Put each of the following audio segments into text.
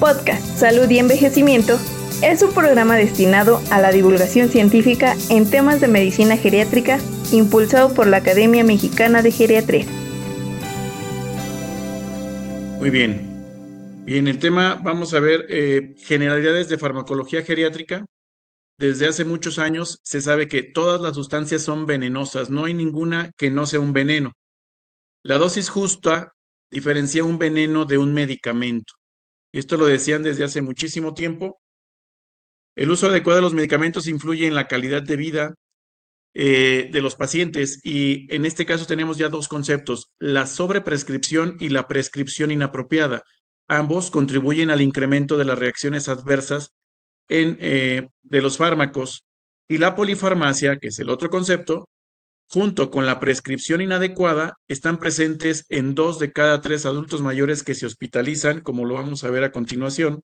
Podcast Salud y Envejecimiento es un programa destinado a la divulgación científica en temas de medicina geriátrica impulsado por la Academia Mexicana de Geriatría. Muy bien. Bien, el tema, vamos a ver eh, generalidades de farmacología geriátrica. Desde hace muchos años se sabe que todas las sustancias son venenosas, no hay ninguna que no sea un veneno. La dosis justa diferencia un veneno de un medicamento. Esto lo decían desde hace muchísimo tiempo. El uso adecuado de los medicamentos influye en la calidad de vida eh, de los pacientes y en este caso tenemos ya dos conceptos, la sobreprescripción y la prescripción inapropiada. Ambos contribuyen al incremento de las reacciones adversas eh, de los fármacos y la polifarmacia, que es el otro concepto, junto con la prescripción inadecuada, están presentes en dos de cada tres adultos mayores que se hospitalizan, como lo vamos a ver a continuación,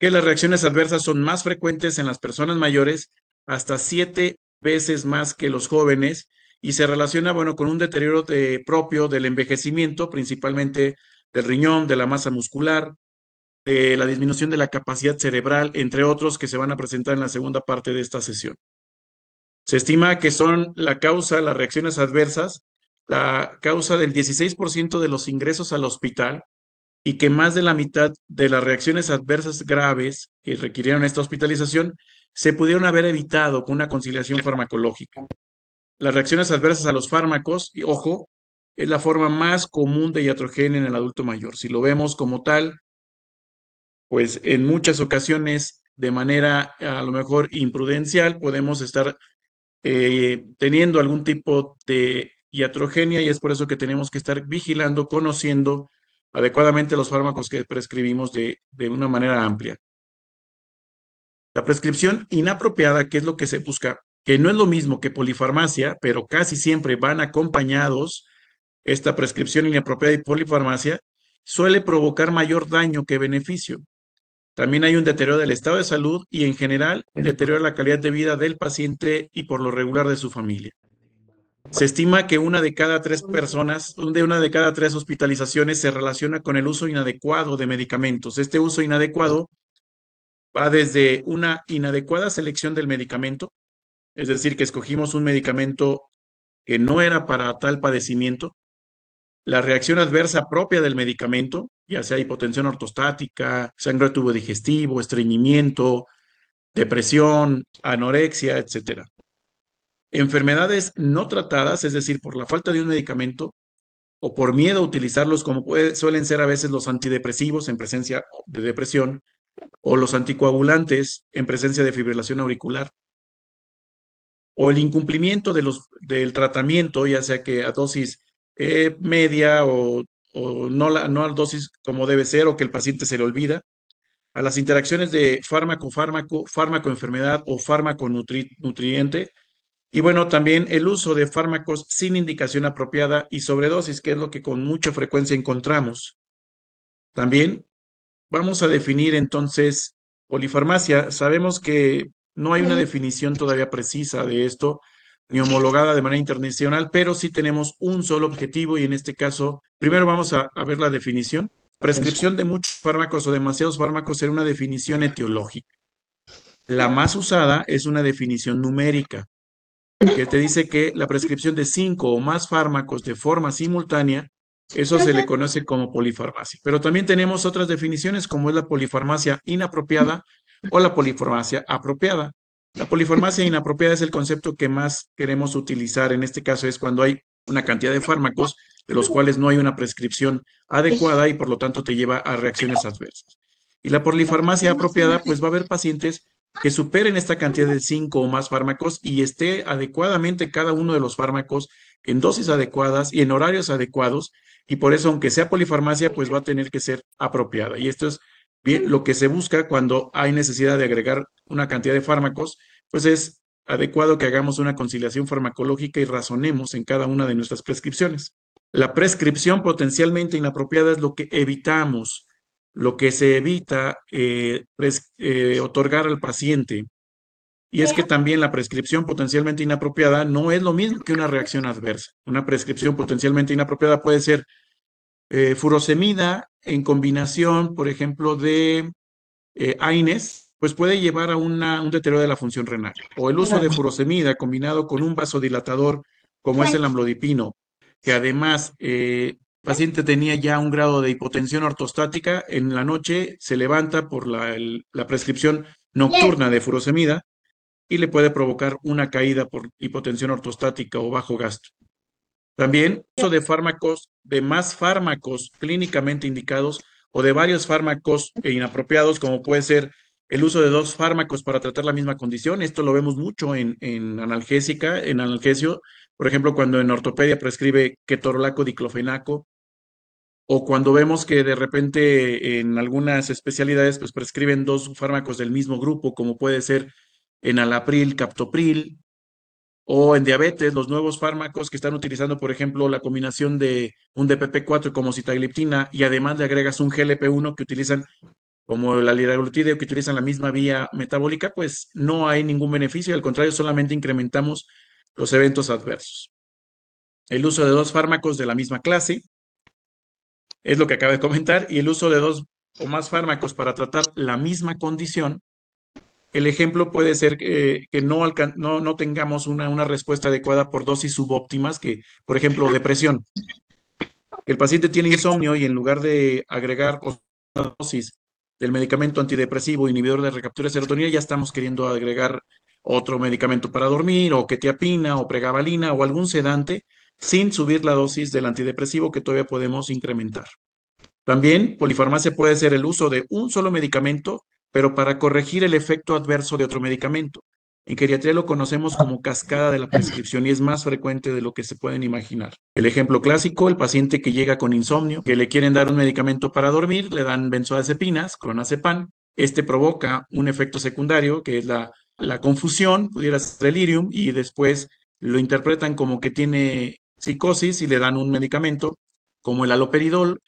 que las reacciones adversas son más frecuentes en las personas mayores, hasta siete veces más que los jóvenes, y se relaciona, bueno, con un deterioro propio del envejecimiento, principalmente del riñón, de la masa muscular, de la disminución de la capacidad cerebral, entre otros que se van a presentar en la segunda parte de esta sesión. Se estima que son la causa, las reacciones adversas, la causa del 16% de los ingresos al hospital y que más de la mitad de las reacciones adversas graves que requirieron esta hospitalización se pudieron haber evitado con una conciliación farmacológica. Las reacciones adversas a los fármacos, y ojo, es la forma más común de iatrogenia en el adulto mayor. Si lo vemos como tal, pues en muchas ocasiones, de manera a lo mejor imprudencial, podemos estar eh, teniendo algún tipo de iatrogenia y es por eso que tenemos que estar vigilando, conociendo adecuadamente los fármacos que prescribimos de, de una manera amplia. La prescripción inapropiada, que es lo que se busca, que no es lo mismo que polifarmacia, pero casi siempre van acompañados, esta prescripción inapropiada y polifarmacia, suele provocar mayor daño que beneficio. También hay un deterioro del estado de salud y en general deterioro de la calidad de vida del paciente y por lo regular de su familia. Se estima que una de cada tres personas, de una de cada tres hospitalizaciones se relaciona con el uso inadecuado de medicamentos. Este uso inadecuado va desde una inadecuada selección del medicamento, es decir, que escogimos un medicamento que no era para tal padecimiento, la reacción adversa propia del medicamento, ya sea hipotensión ortostática, sangre tubo digestivo, estreñimiento, depresión, anorexia, etc. Enfermedades no tratadas, es decir, por la falta de un medicamento o por miedo a utilizarlos, como suelen ser a veces los antidepresivos en presencia de depresión o los anticoagulantes en presencia de fibrilación auricular o el incumplimiento de los, del tratamiento, ya sea que a dosis eh, media o, no, la, no a dosis como debe ser o que el paciente se le olvida, a las interacciones de fármaco-fármaco, fármaco-enfermedad o fármaco-nutriente, y bueno, también el uso de fármacos sin indicación apropiada y sobredosis, que es lo que con mucha frecuencia encontramos. También vamos a definir entonces polifarmacia. Sabemos que no hay una definición todavía precisa de esto, ni homologada de manera internacional, pero sí tenemos un solo objetivo y en este caso, primero vamos a, ver la definición. Prescripción de muchos fármacos o demasiados fármacos era una definición etiológica. La más usada es una definición numérica, que te dice que la prescripción de cinco o más fármacos de forma simultánea, eso se le conoce como polifarmacia. Pero también tenemos otras definiciones como es la polifarmacia inapropiada o la polifarmacia apropiada. La polifarmacia inapropiada es el concepto que más queremos utilizar. En este caso es cuando hay una cantidad de fármacos de los cuales no hay una prescripción adecuada y por lo tanto te lleva a reacciones adversas. Y la polifarmacia apropiada, pues va a haber pacientes que superen esta cantidad de cinco o más fármacos y esté adecuadamente cada uno de los fármacos en dosis adecuadas y en horarios adecuados. Y por eso, aunque sea polifarmacia, pues va a tener que ser apropiada. Y esto es Bien, lo que se busca cuando hay necesidad de agregar una cantidad de fármacos, pues es adecuado que hagamos una conciliación farmacológica y razonemos en cada una de nuestras prescripciones. La prescripción potencialmente inapropiada es lo que evitamos, lo que se evita eh, eh, otorgar al paciente. Y es que también la prescripción potencialmente inapropiada no es lo mismo que una reacción adversa. Una prescripción potencialmente inapropiada puede ser eh, furosemida en combinación, por ejemplo, de eh, AINES, pues puede llevar a un deterioro de la función renal. O el uso de furosemida combinado con un vasodilatador como es el amlodipino, que además eh, el paciente tenía ya un grado de hipotensión ortostática, en la noche se levanta por la, la prescripción nocturna de furosemida y le puede provocar una caída por hipotensión ortostática o bajo gasto. También uso de fármacos, de más fármacos clínicamente indicados o de varios fármacos inapropiados, como puede ser el uso de dos fármacos para tratar la misma condición. Esto lo vemos mucho en, en analgésica, en analgesio, por ejemplo, cuando en ortopedia prescribe ketorolaco diclofenaco, o cuando vemos que de repente en algunas especialidades pues prescriben dos fármacos del mismo grupo, como puede ser en alapril, captopril, o en diabetes, los nuevos fármacos que están utilizando, por ejemplo, la combinación de un DPP4 como citagliptina y además le agregas un GLP1 que utilizan como la liraglutide que utilizan la misma vía metabólica, pues no hay ningún beneficio, al contrario, solamente incrementamos los eventos adversos. El uso de dos fármacos de la misma clase es lo que acabo de comentar y el uso de dos o más fármacos para tratar la misma condición el ejemplo puede ser que, no, tengamos una, una, respuesta adecuada por dosis subóptimas, que, por ejemplo, depresión. El paciente tiene insomnio y en lugar de agregar dosis del medicamento antidepresivo inhibidor de recaptura de serotonina, ya estamos queriendo agregar otro medicamento para dormir, o ketiapina, o pregabalina, o algún sedante, sin subir la dosis del antidepresivo que todavía podemos incrementar. También, polifarmacia puede ser el uso de un solo medicamento pero para corregir el efecto adverso de otro medicamento. En geriatría lo conocemos como cascada de la prescripción y es más frecuente de lo que se pueden imaginar. El ejemplo clásico, el paciente que llega con insomnio, que le quieren dar un medicamento para dormir, le dan benzodiazepinas, clonazepam. Este provoca un efecto secundario que es la, la confusión, pudiera ser delirium, y después lo interpretan como que tiene psicosis y le dan un medicamento como el aloperidol.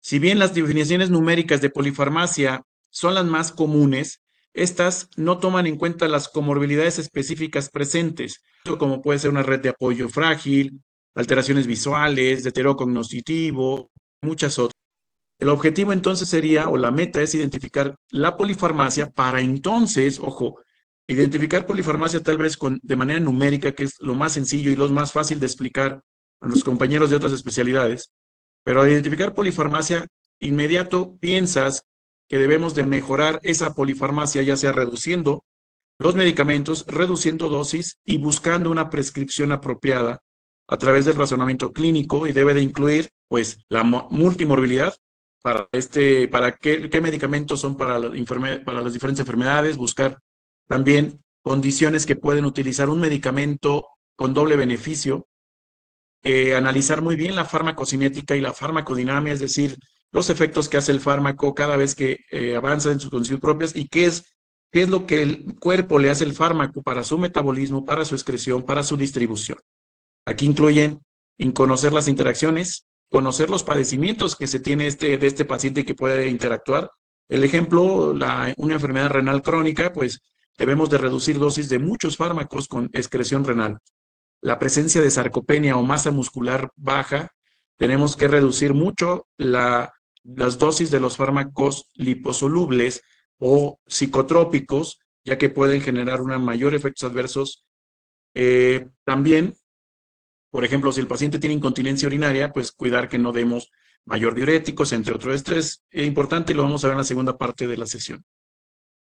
Si bien las definiciones numéricas de polifarmacia son las más comunes, estas no toman en cuenta las comorbilidades específicas presentes, como puede ser una red de apoyo frágil, alteraciones visuales, deterioro cognitivo, muchas otras. El objetivo entonces sería, o la meta es identificar la polifarmacia para entonces, ojo, identificar polifarmacia tal vez con, de manera numérica, que es lo más sencillo y lo más fácil de explicar a los compañeros de otras especialidades, pero al identificar polifarmacia, inmediato piensas que debemos de mejorar esa polifarmacia, ya sea reduciendo los medicamentos, reduciendo dosis y buscando una prescripción apropiada a través del razonamiento clínico y debe de incluir pues la multimorbilidad para este para qué, medicamentos son para las diferentes enfermedades, buscar también condiciones que pueden utilizar un medicamento con doble beneficio, eh, analizar muy bien la farmacocinética y la farmacodinamia, es decir, los efectos que hace el fármaco cada vez que eh, avanza en sus condiciones propias y qué es, qué es lo que el cuerpo le hace el fármaco para su metabolismo, para su excreción, para su distribución. Aquí incluyen en conocer las interacciones, conocer los padecimientos que se tiene este, de este paciente que puede interactuar. El ejemplo, una enfermedad renal crónica, pues debemos de reducir dosis de muchos fármacos con excreción renal. La presencia de sarcopenia o masa muscular baja, tenemos que reducir mucho la las dosis de los fármacos liposolubles o psicotrópicos, ya que pueden generar una mayor efectos adversos. Eh, también, por ejemplo, si el paciente tiene incontinencia urinaria, pues cuidar que no demos mayor diuréticos, entre otros. Esto es importante y lo vamos a ver en la segunda parte de la sesión.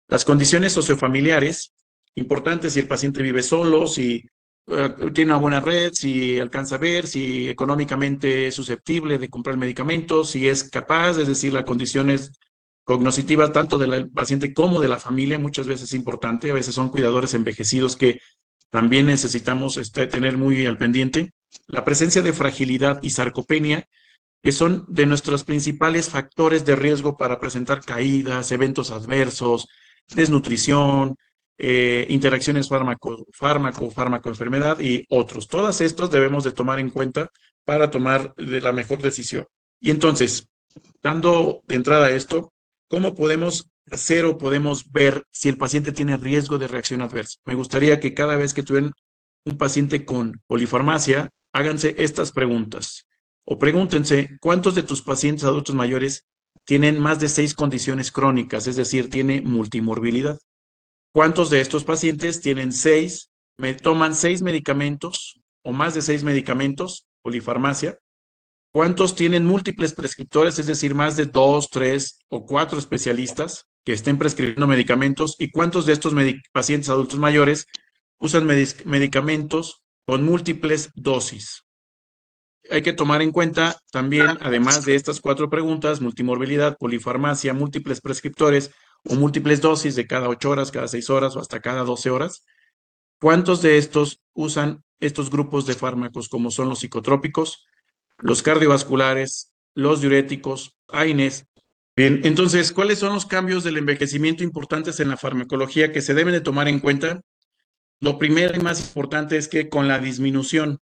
Las condiciones sociofamiliares, importantes si el paciente vive solo, si tiene una buena red, si alcanza a ver, si económicamente es susceptible de comprar medicamentos, si es capaz, es decir, las condiciones cognitivas tanto del paciente como de la familia, muchas veces es importante, a veces son cuidadores envejecidos que también necesitamos este, tener muy al pendiente. La presencia de fragilidad y sarcopenia, que son de nuestros principales factores de riesgo para presentar caídas, eventos adversos, desnutrición, eh, interacciones fármaco, fármaco, fármaco, enfermedad y otros. Todas estos debemos de tomar en cuenta para tomar la mejor decisión. Y entonces, dando de entrada a esto, ¿cómo podemos hacer o podemos ver si el paciente tiene riesgo de reacción adversa? Me gustaría que cada vez que tuvieran un paciente con polifarmacia, háganse estas preguntas. O pregúntense, ¿cuántos de tus pacientes adultos mayores tienen más de seis condiciones crónicas, es decir, tiene multimorbilidad? ¿Cuántos de estos pacientes tienen seis, me toman seis medicamentos o más de seis medicamentos, polifarmacia? ¿Cuántos tienen múltiples prescriptores, es decir, más de dos, tres o cuatro especialistas que estén prescribiendo medicamentos? ¿Y cuántos de estos pacientes adultos mayores usan medicamentos con múltiples dosis? Hay que tomar en cuenta también, además de estas cuatro preguntas, multimorbilidad, polifarmacia, múltiples prescriptores o múltiples dosis de cada ocho horas, cada seis horas o hasta cada doce horas, ¿cuántos de estos usan estos grupos de fármacos como son los psicotrópicos, los cardiovasculares, los diuréticos, AINES. Bien, entonces, ¿cuáles son los cambios del envejecimiento importantes en la farmacología que se deben de tomar en cuenta? Lo primero y más importante es que con la disminución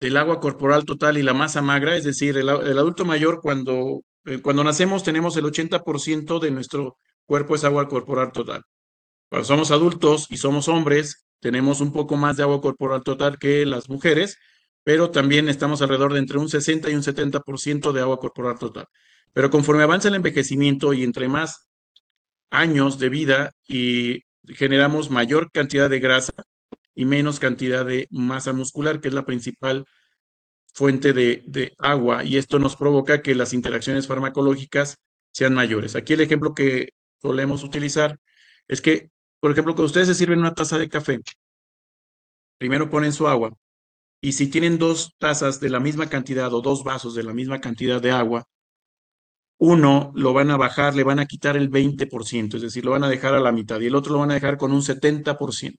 del agua corporal total y la masa magra, es decir, el, adulto mayor cuando, eh, cuando nacemos tenemos el 80% de nuestro cuerpo es agua corporal total. Cuando somos adultos y somos hombres, tenemos un poco más de agua corporal total que las mujeres, pero también estamos alrededor de entre un 60 y un 70% de agua corporal total. Pero conforme avanza el envejecimiento y entre más años de vida y generamos mayor cantidad de grasa y menos cantidad de masa muscular, que es la principal fuente de, de, agua, y esto nos provoca que las interacciones farmacológicas sean mayores. Aquí el ejemplo que solemos utilizar es que, por ejemplo, cuando ustedes se sirven una taza de café, primero ponen su agua, y si tienen dos tazas de la misma cantidad o dos vasos de la misma cantidad de agua, uno lo van a bajar, le van a quitar el 20%, es decir, lo van a dejar a la mitad y el otro lo van a dejar con un 70%.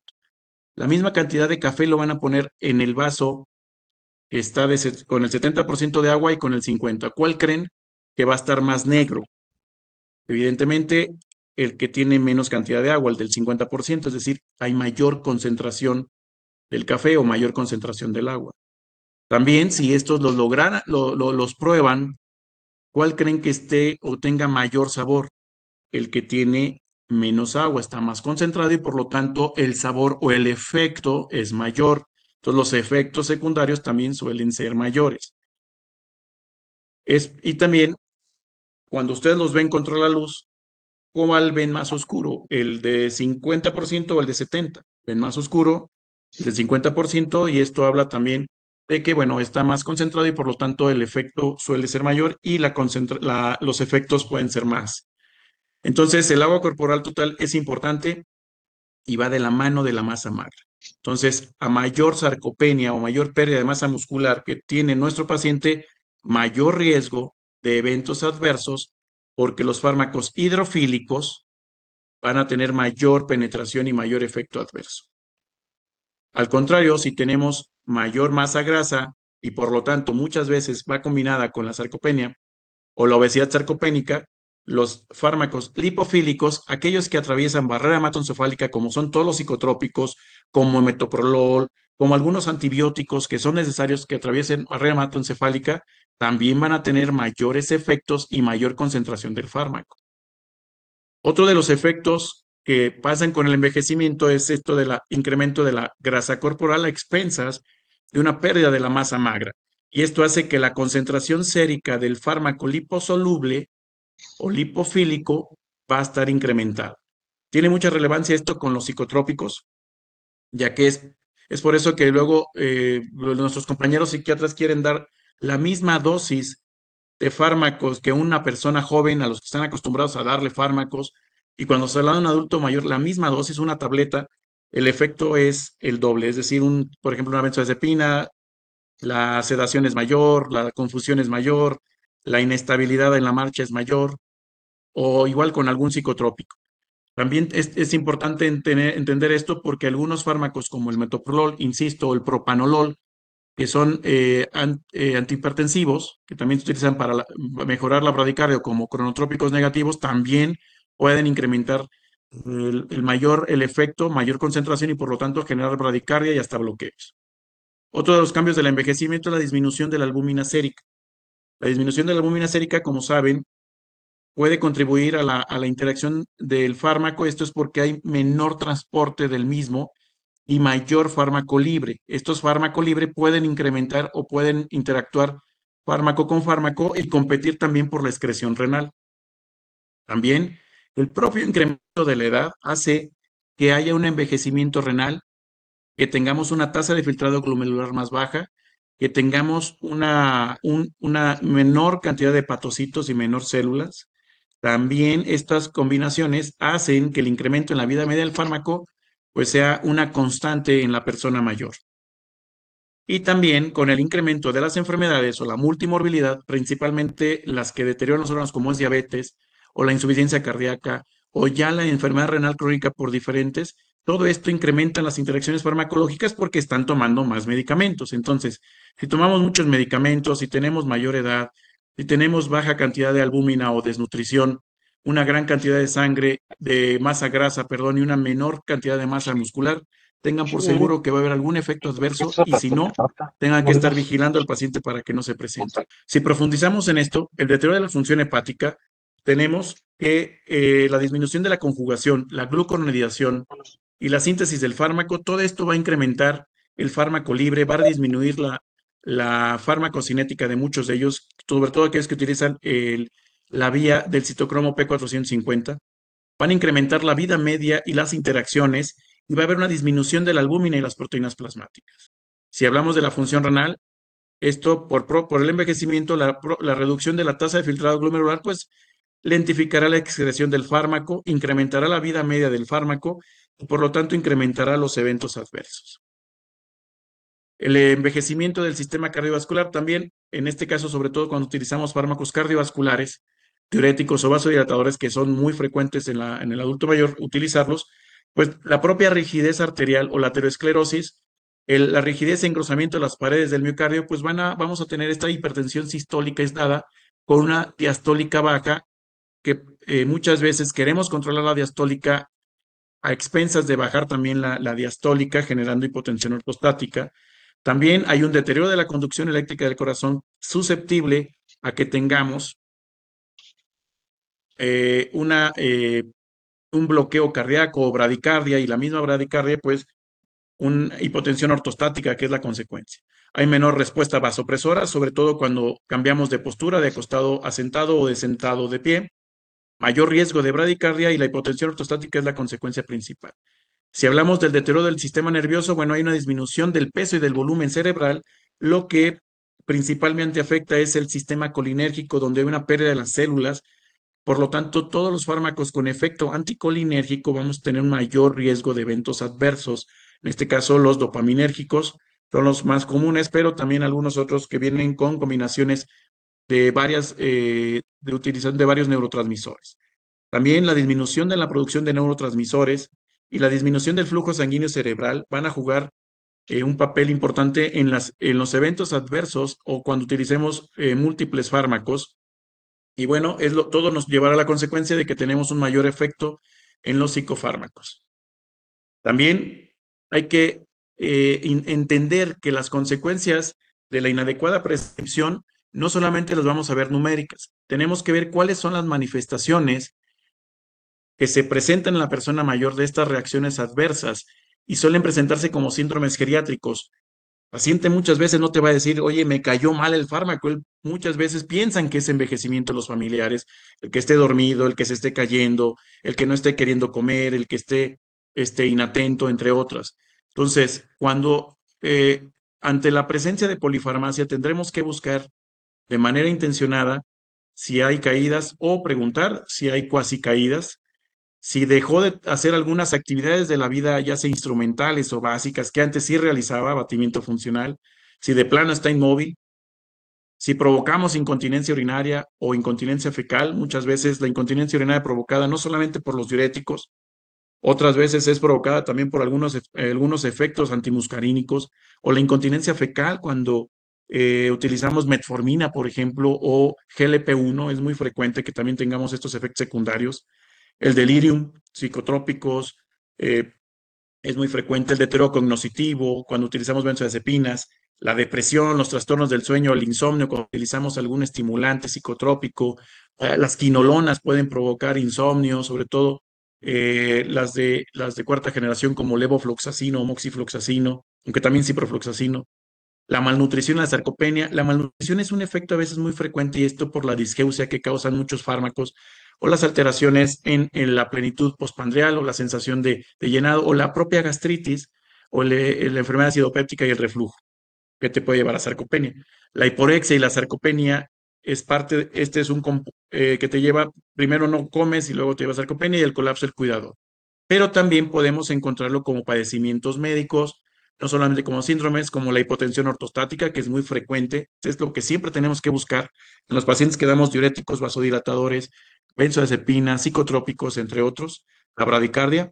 La misma cantidad de café lo van a poner en el vaso que está con el 70% de agua y con el 50%. ¿Cuál creen que va a estar más negro? Evidentemente, el que tiene menos cantidad de agua, el del 50%, es decir, hay mayor concentración del café o mayor concentración del agua. También, si estos los logran, los prueban, ¿cuál creen que esté o tenga mayor sabor? El que tiene menos agua, está más concentrado y por lo tanto el sabor o el efecto es mayor. Entonces los efectos secundarios también suelen ser mayores. Es, y también, cuando ustedes los ven contra la luz, ¿cuál ven más oscuro? ¿El de 50% o el de 70%? Ven más oscuro del 50% y esto habla también de que, bueno, está más concentrado y por lo tanto el efecto suele ser mayor y los efectos pueden ser más. Entonces, el agua corporal total es importante y va de la mano de la masa magra. Entonces, a mayor sarcopenia o mayor pérdida de masa muscular que tiene nuestro paciente, mayor riesgo de eventos adversos porque los fármacos hidrofílicos van a tener mayor penetración y mayor efecto adverso. Al contrario, si tenemos mayor masa grasa y por lo tanto muchas veces va combinada con la sarcopenia o la obesidad sarcopénica, los fármacos lipofílicos, aquellos que atraviesan barrera hematoencefálica, como son todos los psicotrópicos, como metoprolol, como algunos antibióticos que son necesarios que atraviesen barrera hematoencefálica, también van a tener mayores efectos y mayor concentración del fármaco. Otro de los efectos que pasan con el envejecimiento es esto del incremento de la grasa corporal a expensas de una pérdida de la masa magra. Y esto hace que la concentración sérica del fármaco liposoluble o lipofílico va a estar incrementada. Tiene mucha relevancia esto con los psicotrópicos, ya que es, es por eso que luego eh, nuestros compañeros psiquiatras quieren dar la misma dosis de fármacos que una persona joven a los que están acostumbrados a darle fármacos y cuando se habla de un adulto mayor, la misma dosis, una tableta, el efecto es el doble. Es decir, un, por ejemplo, una benzodiazepina, la sedación es mayor, la confusión es mayor, la inestabilidad en la marcha es mayor, o igual con algún psicotrópico. También es, importante entender esto porque algunos fármacos como el metoprolol, insisto, o el propanolol, que son eh, eh, antihipertensivos, que también se utilizan para mejorar la bradicardia como cronotrópicos negativos, también pueden incrementar el, mayor, el efecto, mayor concentración y por lo tanto generar bradicardia y hasta bloqueos. Otro de los cambios del envejecimiento es la disminución de la albúmina sérica. La disminución de la albúmina sérica, como saben, puede contribuir a la, interacción del fármaco. Esto es porque hay menor transporte del mismo y mayor fármaco libre. Estos fármacos libre pueden incrementar o pueden interactuar fármaco con fármaco y competir también por la excreción renal. También el propio incremento de la edad hace que haya un envejecimiento renal, que tengamos una tasa de filtrado glomerular más baja, que tengamos una, una menor cantidad de patocitos y menor células. También estas combinaciones hacen que el incremento en la vida media del fármaco pues sea una constante en la persona mayor. Y también con el incremento de las enfermedades o la multimorbilidad, principalmente las que deterioran los órganos como es diabetes o la insuficiencia cardíaca o ya la enfermedad renal crónica por diferentes, todo esto incrementa las interacciones farmacológicas porque están tomando más medicamentos. Entonces, si tomamos muchos medicamentos, si tenemos mayor edad, si tenemos baja cantidad de albúmina o desnutrición, una gran cantidad de sangre, de masa grasa, perdón, y una menor cantidad de masa muscular, tengan por seguro que va a haber algún efecto adverso y si no, tengan que estar vigilando al paciente para que no se presente. Si profundizamos en esto, el deterioro de la función hepática, tenemos que eh, la disminución de la conjugación, la gluconedidación y la síntesis del fármaco, todo esto va a incrementar el fármaco libre, va a disminuir la, la farmacocinética de muchos de ellos, sobre todo aquellos que utilizan la vía del citocromo P450, van a incrementar la vida media y las interacciones y va a haber una disminución de la albúmina y las proteínas plasmáticas. Si hablamos de la función renal, esto por, por el envejecimiento, la, la, reducción de la tasa de filtrado glomerular, pues lentificará la excreción del fármaco, incrementará la vida media del fármaco y por lo tanto incrementará los eventos adversos. El envejecimiento del sistema cardiovascular también, en este caso sobre todo cuando utilizamos fármacos cardiovasculares, diuréticos o vasodilatadores que son muy frecuentes en, la, en el adulto mayor, utilizarlos, pues la propia rigidez arterial o la aterosclerosis, la rigidez e engrosamiento de las paredes del miocardio, pues van a, vamos a tener esta hipertensión sistólica aislada con una diastólica baja, que eh, muchas veces queremos controlar la diastólica a expensas de bajar también la, la diastólica, generando hipotensión ortostática. También hay un deterioro de la conducción eléctrica del corazón susceptible a que tengamos eh, eh, un bloqueo cardíaco o bradicardia y la misma bradicardia, pues una hipotensión ortostática, que es la consecuencia. Hay menor respuesta vasopresora, sobre todo cuando cambiamos de postura, de acostado a sentado o de sentado de pie. Mayor riesgo de bradicardia y la hipotensión ortostática es la consecuencia principal. Si hablamos del deterioro del sistema nervioso, bueno, hay una disminución del peso y del volumen cerebral, lo que principalmente afecta es el sistema colinérgico, donde hay una pérdida de las células por lo tanto, todos los fármacos con efecto anticolinérgico vamos a tener un mayor riesgo de eventos adversos. En este caso, los dopaminérgicos son los más comunes, pero también algunos otros que vienen con combinaciones de varias, eh, de utilización de varios neurotransmisores. También la disminución de la producción de neurotransmisores y la disminución del flujo sanguíneo cerebral van a jugar eh, un papel importante en, las, en los eventos adversos o cuando utilicemos eh, múltiples fármacos y bueno, es lo, todo nos llevará a la consecuencia de que tenemos un mayor efecto en los psicofármacos. También hay que eh, entender que las consecuencias de la inadecuada prescripción no solamente las vamos a ver numéricas, tenemos que ver cuáles son las manifestaciones que se presentan en la persona mayor de estas reacciones adversas y suelen presentarse como síndromes geriátricos, paciente muchas veces no te va a decir, oye, me cayó mal el fármaco. muchas veces piensan que es envejecimiento de los familiares, el que esté dormido, el que se esté cayendo, el que no esté queriendo comer, el que esté, esté inatento, entre otras. Entonces, cuando eh, ante la presencia de polifarmacia tendremos que buscar de manera intencionada si hay caídas o preguntar si hay cuasi caídas si dejó de hacer algunas actividades de la vida, ya sea instrumentales o básicas, que antes sí realizaba, abatimiento funcional, si de plano está inmóvil, si provocamos incontinencia urinaria o incontinencia fecal, muchas veces la incontinencia urinaria provocada no solamente por los diuréticos, otras veces es provocada también por algunos, algunos efectos antimuscarínicos o la incontinencia fecal cuando eh, utilizamos metformina, por ejemplo, o GLP-1, es muy frecuente que también tengamos estos efectos secundarios el delirium, psicotrópicos, eh, es muy frecuente el deterocognoscitivo, cuando utilizamos benzodiazepinas, la depresión, los trastornos del sueño, el insomnio, cuando utilizamos algún estimulante psicotrópico, eh, las quinolonas pueden provocar insomnio, sobre todo eh, las, de, las de cuarta generación como levofloxacino o moxifloxacino, aunque también ciprofloxacino. La malnutrición, la sarcopenia. La malnutrición es un efecto a veces muy frecuente y esto por la disgeusia que causan muchos fármacos o las alteraciones en, la plenitud postpandreal o la sensación de, llenado o la propia gastritis o la enfermedad acidopéptica y el reflujo que te puede llevar a sarcopenia. La hiporexia y la sarcopenia es parte, este es un eh, que te lleva, primero no comes y luego te lleva sarcopenia y el colapso del cuidado. Pero también podemos encontrarlo como padecimientos médicos, no solamente como síndromes, como la hipotensión ortostática, que es muy frecuente, es lo que siempre tenemos que buscar en los pacientes que damos diuréticos, vasodilatadores, benzodiazepinas, psicotrópicos, entre otros, la bradicardia,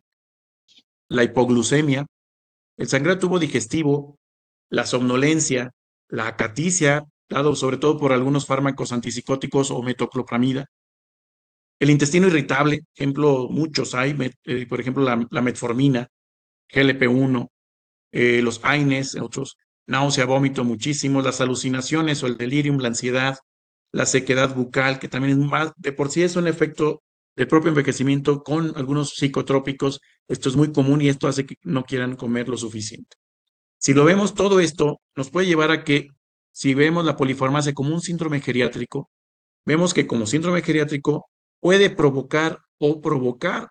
la hipoglucemia, el sangrado tubo digestivo, la somnolencia, la acaticia, dado sobre todo por algunos fármacos antipsicóticos o metoclopramida, el intestino irritable, ejemplo, muchos hay, eh, por ejemplo, la, metformina, GLP-1, eh, los AINES, otros, náusea, vómito, muchísimos, las alucinaciones o el delirium, la ansiedad, la sequedad bucal, que también es más, de por sí es un efecto del propio envejecimiento con algunos psicotrópicos. Esto es muy común y esto hace que no quieran comer lo suficiente. Si lo vemos, todo esto nos puede llevar a que, si vemos la polifarmacia como un síndrome geriátrico, vemos que como síndrome geriátrico puede provocar o provocar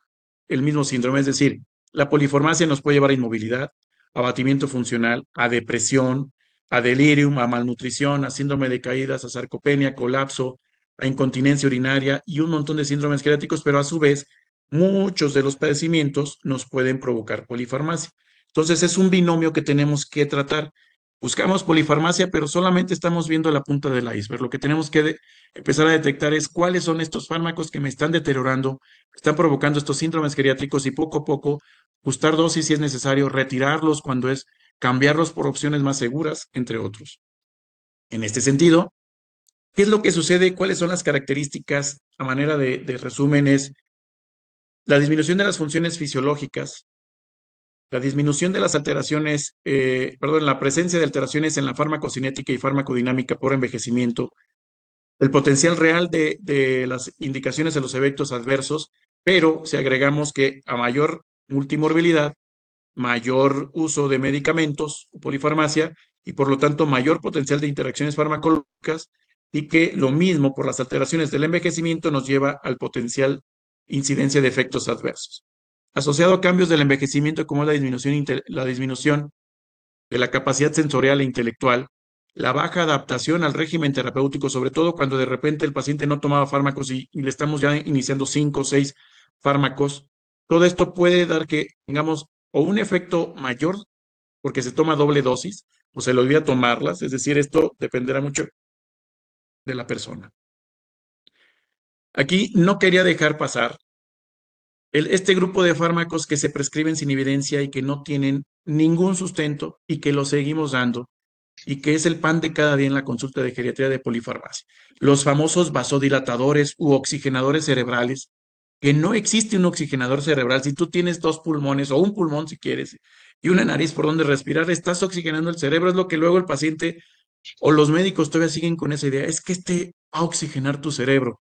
el mismo síndrome, es decir, la poliformacia nos puede llevar a inmovilidad, abatimiento funcional, a depresión, a delirium, a malnutrición, a síndrome de caídas, a sarcopenia, colapso, a incontinencia urinaria y un montón de síndromes geriátricos, pero a su vez muchos de los padecimientos nos pueden provocar polifarmacia. Entonces es un binomio que tenemos que tratar. Buscamos polifarmacia, pero solamente estamos viendo la punta del iceberg. Lo que tenemos que empezar a detectar es cuáles son estos fármacos que me están deteriorando, están provocando estos síndromes geriátricos y poco a poco ajustar dosis si es necesario, retirarlos cuando es cambiarlos por opciones más seguras, entre otros. En este sentido, ¿qué es lo que sucede? ¿Cuáles son las características? A manera de, resumen es la disminución de las funciones fisiológicas, la disminución de las alteraciones, eh, perdón, la presencia de alteraciones en la farmacocinética y farmacodinámica por envejecimiento, el potencial real de, de, las indicaciones de los efectos adversos, pero si agregamos que a mayor multimorbilidad, mayor uso de medicamentos o polifarmacia y por lo tanto mayor potencial de interacciones farmacológicas y que lo mismo por las alteraciones del envejecimiento nos lleva al potencial incidencia de efectos adversos. Asociado a cambios del envejecimiento como la disminución, la disminución de la capacidad sensorial e intelectual, la baja adaptación al régimen terapéutico, sobre todo cuando de repente el paciente no tomaba fármacos y, y le estamos ya iniciando cinco o seis fármacos, todo esto puede dar que tengamos o un efecto mayor porque se toma doble dosis o se le olvida tomarlas, es decir, esto dependerá mucho de la persona. Aquí no quería dejar pasar este grupo de fármacos que se prescriben sin evidencia y que no tienen ningún sustento y que lo seguimos dando y que es el pan de cada día en la consulta de geriatría de polifarmacia. Los famosos vasodilatadores u oxigenadores cerebrales que no existe un oxigenador cerebral. Si tú tienes dos pulmones o un pulmón si quieres y una nariz por donde respirar, estás oxigenando el cerebro. Es lo que luego el paciente o los médicos todavía siguen con esa idea. Es que este va a oxigenar tu cerebro.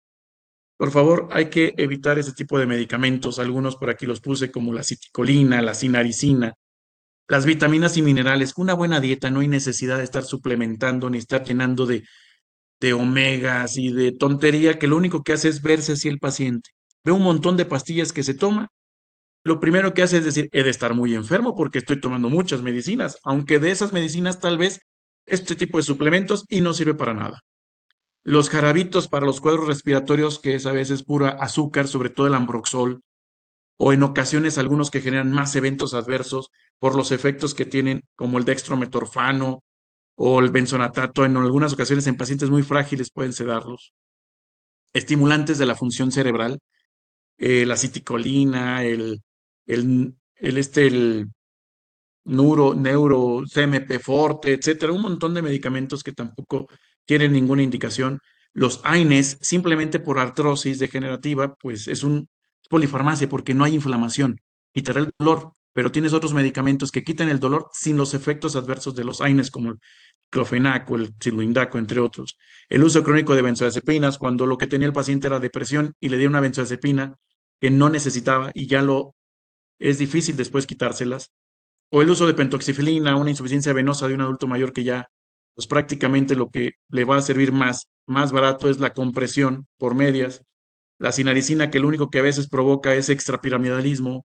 Por favor, hay que evitar ese tipo de medicamentos. Algunos por aquí los puse como la citicolina, la sinaricina, las vitaminas y minerales. Una buena dieta no hay necesidad de estar suplementando ni estar llenando de, de omegas y de tontería que lo único que hace es verse así el paciente ve un montón de pastillas que se toma, lo primero que hace es decir, he de estar muy enfermo porque estoy tomando muchas medicinas, aunque de esas medicinas tal vez este tipo de suplementos y no sirve para nada. Los jarabitos para los cuadros respiratorios, que es a veces pura azúcar, sobre todo el ambroxol, o en ocasiones algunos que generan más eventos adversos por los efectos que tienen, como el dextrometorfano o el benzonatato, en algunas ocasiones en pacientes muy frágiles pueden sedarlos. Estimulantes de la función cerebral, la citicolina, el, el, el, este, el neuro, neuro, CMP forte, etcétera, un montón de medicamentos que tampoco tienen ninguna indicación. Los AINES, simplemente por artrosis degenerativa, pues es un polifarmacia porque no hay inflamación, quitará el dolor, pero tienes otros medicamentos que quitan el dolor sin los efectos adversos de los AINES, como el clofenaco, el siluindaco, entre otros. El uso crónico de benzodiazepinas, cuando lo que tenía el paciente era depresión y le dio una benzodiazepina que no necesitaba y ya lo es difícil después quitárselas. O el uso de pentoxifilina, una insuficiencia venosa de un adulto mayor que ya pues prácticamente lo que le va a servir más, más barato es la compresión por medias, la sinaricina que lo único que a veces provoca es extrapiramidalismo,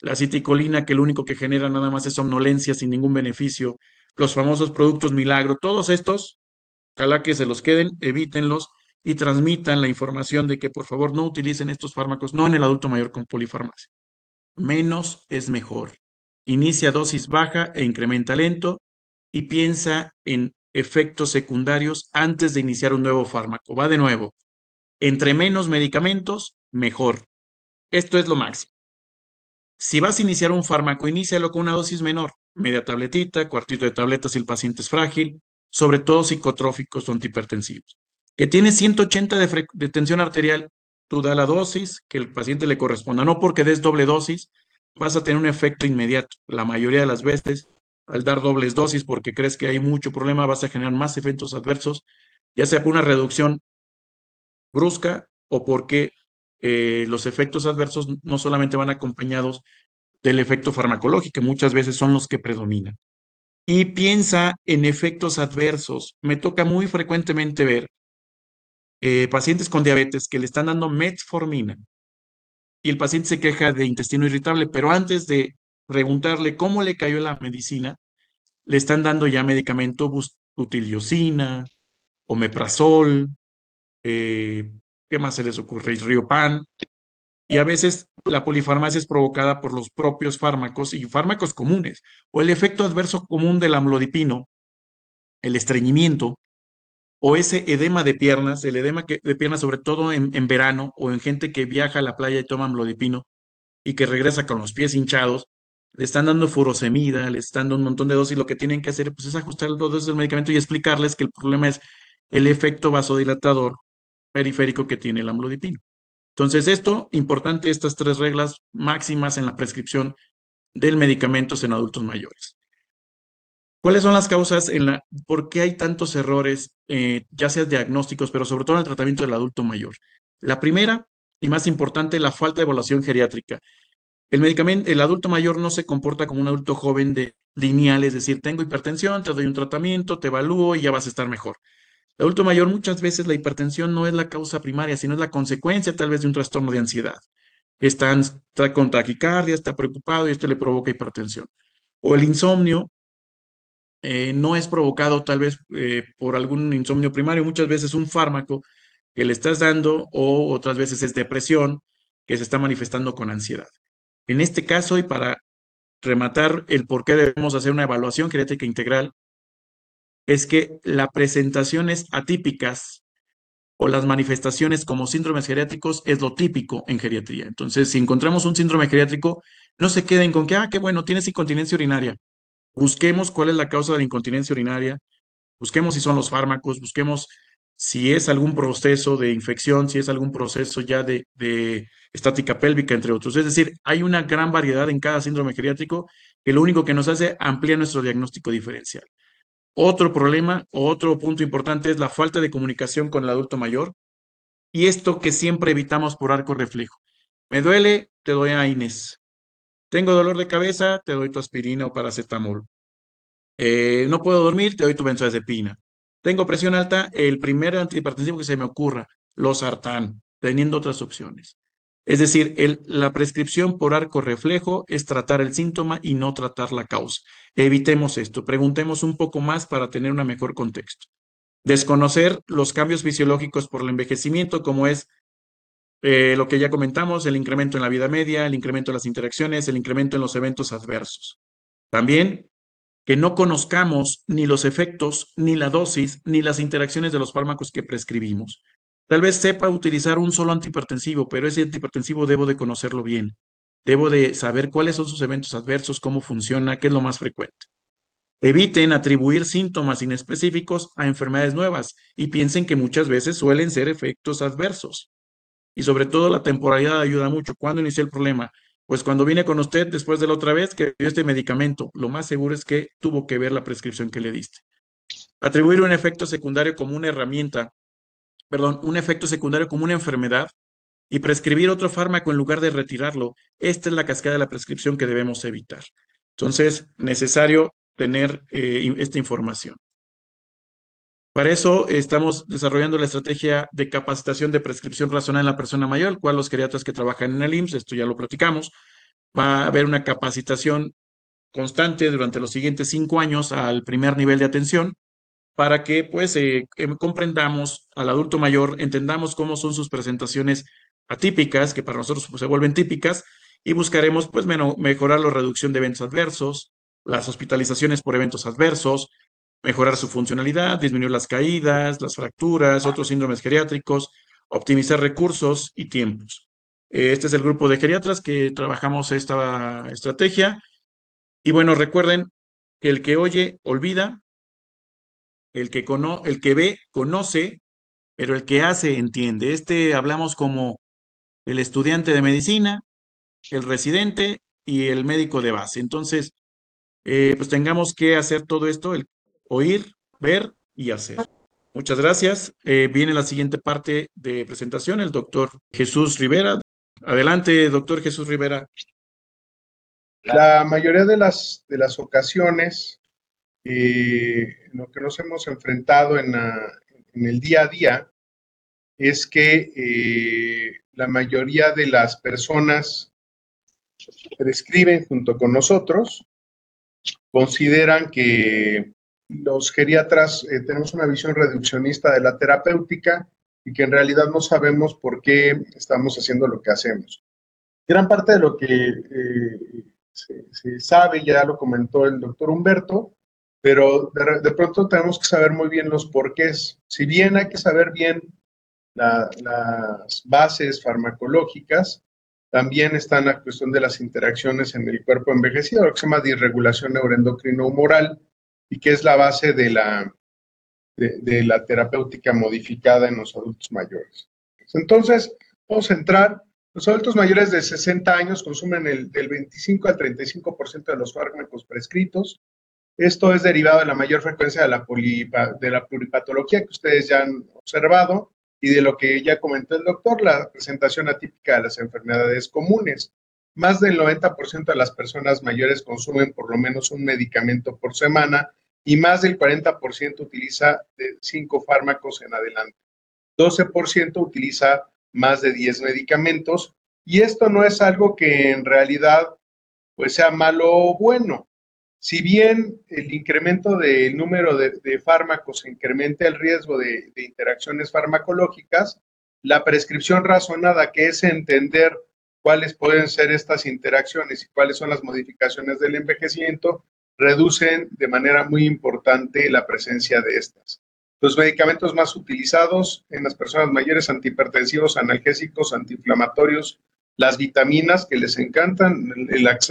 la citicolina que lo único que genera nada más es somnolencia sin ningún beneficio, los famosos productos milagro, todos estos, ojalá que se los queden, evítenlos y transmitan la información de que por favor no utilicen estos fármacos, no en el adulto mayor con polifarmacia. Menos es mejor. Inicia dosis baja e incrementa lento y piensa en efectos secundarios antes de iniciar un nuevo fármaco. Va de nuevo. Entre menos medicamentos, mejor. Esto es lo máximo. Si vas a iniciar un fármaco, inícialo con una dosis menor, media tabletita, cuartito de tabletas si el paciente es frágil, sobre todo psicotróficos o antihipertensivos. Que tiene 180 de, tensión arterial, tú da la dosis que el paciente le corresponda, no porque des doble dosis, vas a tener un efecto inmediato. La mayoría de las veces al dar dobles dosis porque crees que hay mucho problema, vas a generar más efectos adversos, ya sea por una reducción brusca o porque eh, los efectos adversos no solamente van acompañados del efecto farmacológico, muchas veces son los que predominan. Y piensa en efectos adversos. Me toca muy frecuentemente ver eh, pacientes con diabetes que le están dando metformina y el paciente se queja de intestino irritable, pero antes de preguntarle cómo le cayó la medicina, le están dando ya medicamento butiliosina, omeprazol, eh, ¿qué más se les ocurre? Riopan. Y a veces la polifarmacia es provocada por los propios fármacos y fármacos comunes, o el efecto adverso común del amlodipino, el estreñimiento, o ese edema de piernas, el edema de piernas sobre todo en, en verano o en gente que viaja a la playa y toma amlodipino y que regresa con los pies hinchados, le están dando furosemida, le están dando un montón de dosis, lo que tienen que hacer pues, es ajustar los dosis del medicamento y explicarles que el problema es el efecto vasodilatador periférico que tiene el amlodipino. Entonces, esto, importante, estas tres reglas máximas en la prescripción del medicamentos en adultos mayores. ¿Cuáles son las causas en la, por qué hay tantos errores, eh, ya sea diagnósticos, pero sobre todo en el tratamiento del adulto mayor? La primera y más importante, la falta de evaluación geriátrica. El medicamento, el adulto mayor no se comporta como un adulto joven de lineal, es decir, tengo hipertensión, te doy un tratamiento, te evalúo y ya vas a estar mejor. El adulto mayor muchas veces la hipertensión no es la causa primaria, sino es la consecuencia tal vez de un trastorno de ansiedad. Está, con taquicardia, está preocupado y esto le provoca hipertensión. O el insomnio eh, no es provocado tal vez eh, por algún insomnio primario, muchas veces un fármaco que le estás dando o otras veces es depresión que se está manifestando con ansiedad. En este caso, y para rematar el por qué debemos hacer una evaluación geriátrica integral, es que las presentaciones atípicas o las manifestaciones como síndromes geriátricos es lo típico en geriatría. Entonces, si encontramos un síndrome geriátrico, no se queden con que, ah, qué bueno, tienes incontinencia urinaria. Busquemos cuál es la causa de la incontinencia urinaria, busquemos si son los fármacos, busquemos si es algún proceso de infección, si es algún proceso ya de, estática pélvica, entre otros. Es decir, hay una gran variedad en cada síndrome geriátrico que lo único que nos hace ampliar nuestro diagnóstico diferencial. Otro problema, otro punto importante es la falta de comunicación con el adulto mayor y esto que siempre evitamos por arco reflejo. Me duele, te doy a Inés. Tengo dolor de cabeza, te doy tu aspirina o paracetamol. Eh, no puedo dormir, te doy tu benzodiazepina. Tengo presión alta, el primer antihipertensivo que se me ocurra, los sartán, teniendo otras opciones. Es decir, la prescripción por arco reflejo es tratar el síntoma y no tratar la causa. Evitemos esto, preguntemos un poco más para tener un mejor contexto. Desconocer los cambios fisiológicos por el envejecimiento, como es eh, lo que ya comentamos, el incremento en la vida media, el incremento en las interacciones, el incremento en los eventos adversos. También que no conozcamos ni los efectos, ni la dosis, ni las interacciones de los fármacos que prescribimos. Tal vez sepa utilizar un solo antihipertensivo, pero ese antihipertensivo debo de conocerlo bien. Debo de saber cuáles son sus eventos adversos, cómo funciona, qué es lo más frecuente. Eviten atribuir síntomas inespecíficos a enfermedades nuevas y piensen que muchas veces suelen ser efectos adversos. Y sobre todo la temporalidad ayuda mucho. ¿Cuándo inició el problema? Pues cuando vine con usted después de la otra vez que dio este medicamento, lo más seguro es que tuvo que ver la prescripción que le diste. Atribuir un efecto secundario como una herramienta, perdón, un efecto secundario como una enfermedad y prescribir otro fármaco en lugar de retirarlo, esta es la cascada de la prescripción que debemos evitar. Entonces, necesario tener eh, esta información. Para eso estamos desarrollando la estrategia de capacitación de prescripción razonada en la persona mayor, cual los geriatras que trabajan en el IMSS, esto ya lo platicamos, va a haber una capacitación constante durante los siguientes cinco años al primer nivel de atención para que pues eh, comprendamos al adulto mayor, entendamos cómo son sus presentaciones atípicas, que para nosotros pues, se vuelven típicas, y buscaremos pues mejorar la reducción de eventos adversos, las hospitalizaciones por eventos adversos, mejorar su funcionalidad, disminuir las caídas, las fracturas, otros síndromes geriátricos, optimizar recursos y tiempos. Este es el grupo de geriatras que trabajamos esta estrategia. Y bueno, recuerden que el que oye, olvida, el que, cono el que ve, conoce, pero el que hace, entiende. Este hablamos como el estudiante de medicina, el residente y el médico de base. Entonces, eh, pues tengamos que hacer todo esto, el oír, ver y hacer. Muchas gracias. Eh, viene la siguiente parte de presentación, el doctor Jesús Rivera. Adelante, doctor Jesús Rivera. La mayoría de las, de las ocasiones, eh, lo que nos hemos enfrentado en, el día a día es que eh, la mayoría de las personas prescriben junto con nosotros, consideran que los geriatras eh, tenemos una visión reduccionista de la terapéutica y que en realidad no sabemos por qué estamos haciendo lo que hacemos. Gran parte de lo que eh, se, sabe, ya lo comentó el doctor Humberto, pero de, pronto tenemos que saber muy bien los porqués. Si bien hay que saber bien las bases farmacológicas, también está la cuestión de las interacciones en el cuerpo envejecido, lo que se llama disregulación neuroendocrino-humoral, y que es la base de la, de, la terapéutica modificada en los adultos mayores. Entonces, vamos a entrar. Los adultos mayores de 60 años consumen el, del 25 al 35% de los fármacos prescritos. Esto es derivado de la mayor frecuencia de la, de la pluripatología que ustedes ya han observado y de lo que ya comentó el doctor, la presentación atípica de las enfermedades comunes. Más del 90% de las personas mayores consumen por lo menos un medicamento por semana y más del 40% utiliza de 5 fármacos en adelante. 12% utiliza más de 10 medicamentos y esto no es algo que en realidad pues sea malo o bueno. Si bien el incremento del número de, fármacos incrementa el riesgo de, de interacciones farmacológicas, la prescripción razonada, que es entender cuáles pueden ser estas interacciones y cuáles son las modificaciones del envejecimiento, reducen de manera muy importante la presencia de estas. Los medicamentos más utilizados en las personas mayores, antihipertensivos, analgésicos, antiinflamatorios, las vitaminas que les encantan,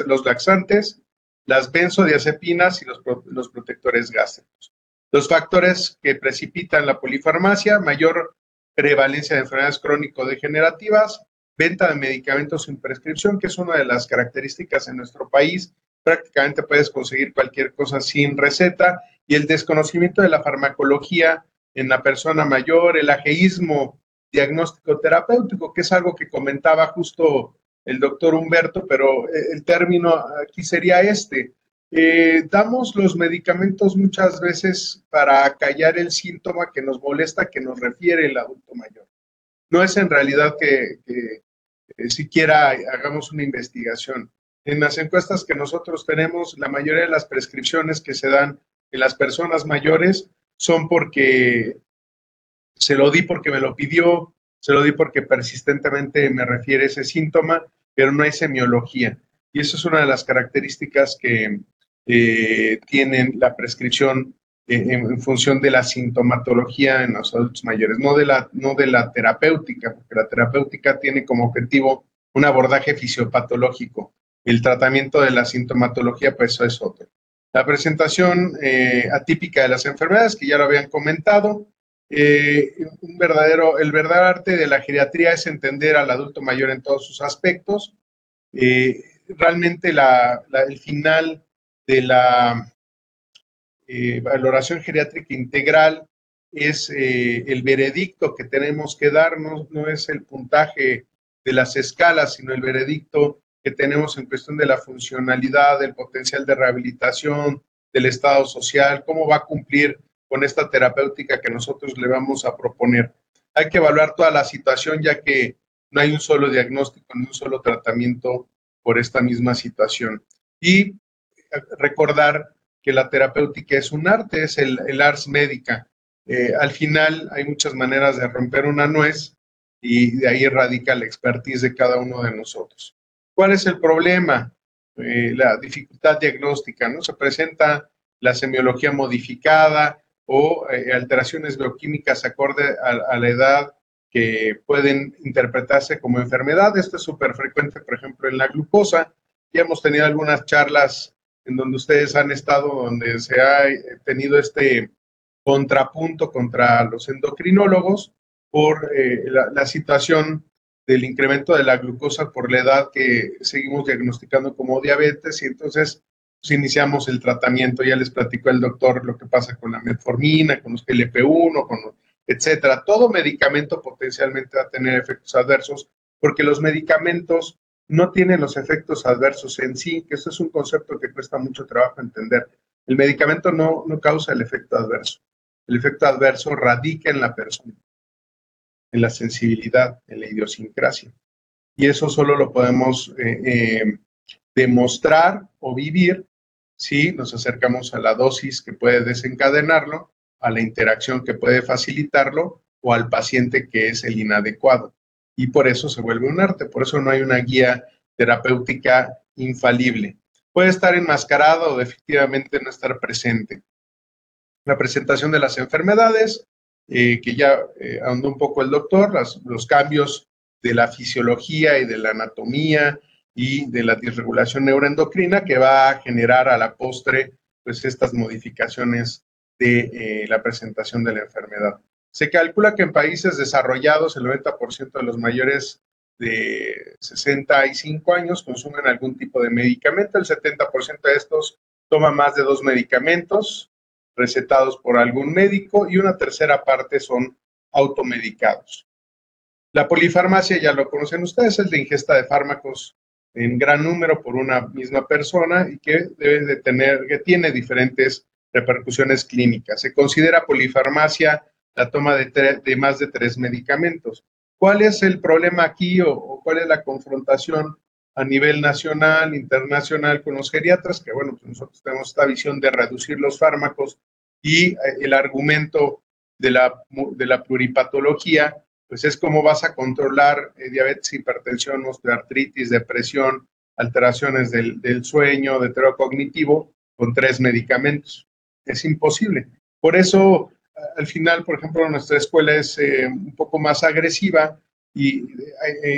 los laxantes, las benzodiazepinas y los, protectores gástricos. Los factores que precipitan la polifarmacia, mayor prevalencia de enfermedades crónico-degenerativas, venta de medicamentos sin prescripción, que es una de las características en nuestro país prácticamente puedes conseguir cualquier cosa sin receta y el desconocimiento de la farmacología en la persona mayor, el ajeísmo diagnóstico terapéutico, que es algo que comentaba justo el doctor Humberto, pero eh, el término aquí sería este. Eh, damos los medicamentos muchas veces para callar el síntoma que nos molesta, que nos refiere el adulto mayor. No es en realidad que, eh, siquiera hagamos una investigación. En las encuestas que nosotros tenemos, la mayoría de las prescripciones que se dan en las personas mayores son porque se lo di porque me lo pidió, se lo di porque persistentemente me refiere ese síntoma, pero no hay semiología. Y eso es una de las características que eh, tienen la prescripción eh, en, función de la sintomatología en los adultos mayores, no de, la, no de la terapéutica, porque la terapéutica tiene como objetivo un abordaje fisiopatológico. El tratamiento de la sintomatología, pues eso es otro. La presentación eh, atípica de las enfermedades, que ya lo habían comentado. Eh, un verdadero, el verdadero arte de la geriatría es entender al adulto mayor en todos sus aspectos. Eh, realmente el final de la valoración geriátrica integral es el veredicto que tenemos que darnos, no es el puntaje de las escalas, sino el veredicto que tenemos en cuestión de la funcionalidad, del potencial de rehabilitación, del estado social, cómo va a cumplir con esta terapéutica que nosotros le vamos a proponer. Hay que evaluar toda la situación ya que no hay un solo diagnóstico ni un solo tratamiento por esta misma situación. Y recordar que la terapéutica es un arte, es el, ars médica. Eh, al final hay muchas maneras de romper una nuez y de ahí radica la expertise de cada uno de nosotros. ¿Cuál es el problema? Eh, la dificultad diagnóstica, ¿no? Se presenta la semiología modificada o eh, alteraciones bioquímicas acorde a, la edad que pueden interpretarse como enfermedad. Esto es súper frecuente, por ejemplo, en la glucosa. Ya hemos tenido algunas charlas en donde ustedes han estado, donde se ha tenido este contrapunto contra los endocrinólogos por eh, la, situación del incremento de la glucosa por la edad que seguimos diagnosticando como diabetes y entonces pues, iniciamos el tratamiento. Ya les platicó el doctor lo que pasa con la metformina, con los GLP-1, con etcétera. Todo medicamento potencialmente va a tener efectos adversos porque los medicamentos no tienen los efectos adversos en sí, que eso es un concepto que cuesta mucho trabajo entender. El medicamento no, no causa el efecto adverso. El efecto adverso radica en la persona en la sensibilidad, en la idiosincrasia. Y eso solo lo podemos eh, eh, demostrar o vivir si nos acercamos a la dosis que puede desencadenarlo, a la interacción que puede facilitarlo o al paciente que es el inadecuado. Y por eso se vuelve un arte, por eso no hay una guía terapéutica infalible. Puede estar enmascarado o efectivamente no estar presente. La presentación de las enfermedades, eh, que ya eh, un poco el doctor, los cambios de la fisiología y de la anatomía y de la disregulación neuroendocrina que va a generar a la postre pues estas modificaciones de eh, la presentación de la enfermedad. Se calcula que en países desarrollados el 90% de los mayores de 65 años consumen algún tipo de medicamento, el 70% de estos toman más de dos medicamentos, recetados por algún médico y una tercera parte son automedicados. La polifarmacia, ya lo conocen ustedes, es la ingesta de fármacos en gran número por una misma persona y que debe de tener, que tiene diferentes repercusiones clínicas. Se considera polifarmacia la toma de, de más de tres medicamentos. ¿Cuál es el problema aquí o, o, cuál es la confrontación a nivel nacional, internacional con los geriatras? Que bueno, pues nosotros tenemos esta visión de reducir los fármacos y eh, el argumento de la, de la pluripatología, pues es cómo vas a controlar eh, diabetes, hipertensión, osteoartritis, depresión, alteraciones del, del sueño, deterioro cognitivo, con tres medicamentos. Es imposible. Por eso, al final, por ejemplo, nuestra escuela es eh, un poco más agresiva y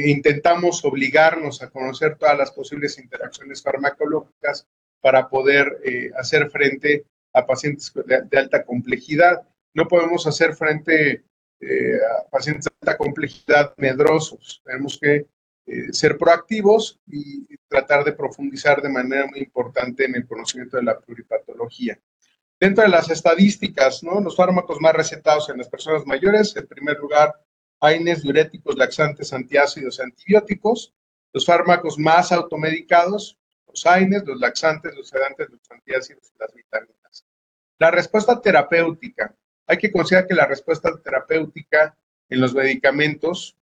intentamos obligarnos a conocer todas las posibles interacciones farmacológicas para poder hacer frente a pacientes de, alta complejidad. No podemos hacer frente eh, a pacientes de alta complejidad medrosos. Tenemos que eh, ser proactivos y, tratar de profundizar de manera muy importante en el conocimiento de la pluripatología. Dentro de las estadísticas, ¿no? los fármacos más recetados en las personas mayores, en primer lugar, AINES, diuréticos, laxantes, antiácidos, antibióticos. Los fármacos más automedicados, los AINES, los laxantes, los sedantes, los antiácidos y las vitaminas. La respuesta terapéutica. Hay que considerar que la respuesta terapéutica en los medicamentos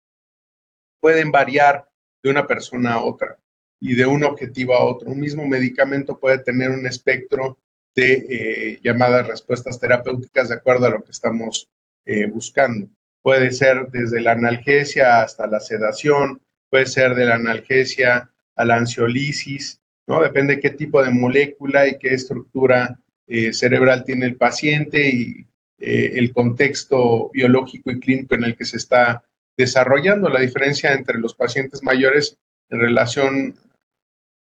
pueden variar de una persona a otra y de un objetivo a otro. Un mismo medicamento puede tener un espectro de eh, llamadas respuestas terapéuticas de acuerdo a lo que estamos eh, buscando. Puede ser desde la analgesia hasta la sedación, puede ser de la analgesia a la ansiolisis, ¿no? Depende qué tipo de molécula y qué estructura eh, cerebral tiene el paciente y eh, el contexto biológico y clínico en el que se está desarrollando. La diferencia entre los pacientes mayores en relación a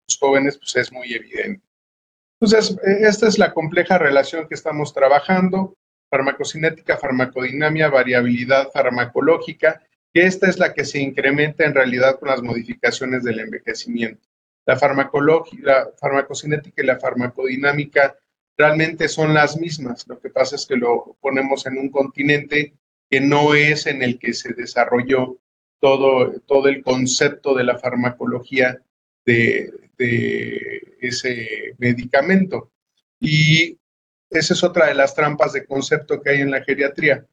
los jóvenes pues es muy evidente. Entonces, e, esta es la compleja relación que estamos trabajando, farmacocinética, farmacodinamia, variabilidad farmacológica, que esta es la que se incrementa en realidad con las modificaciones del envejecimiento. La, la farmacocinética y la farmacodinámica realmente son las mismas. Lo que pasa es que lo ponemos en un continente que no es en el que se desarrolló todo, todo el concepto de la farmacología de, ese medicamento. Y esa es otra de las trampas de concepto que hay en la geriatría.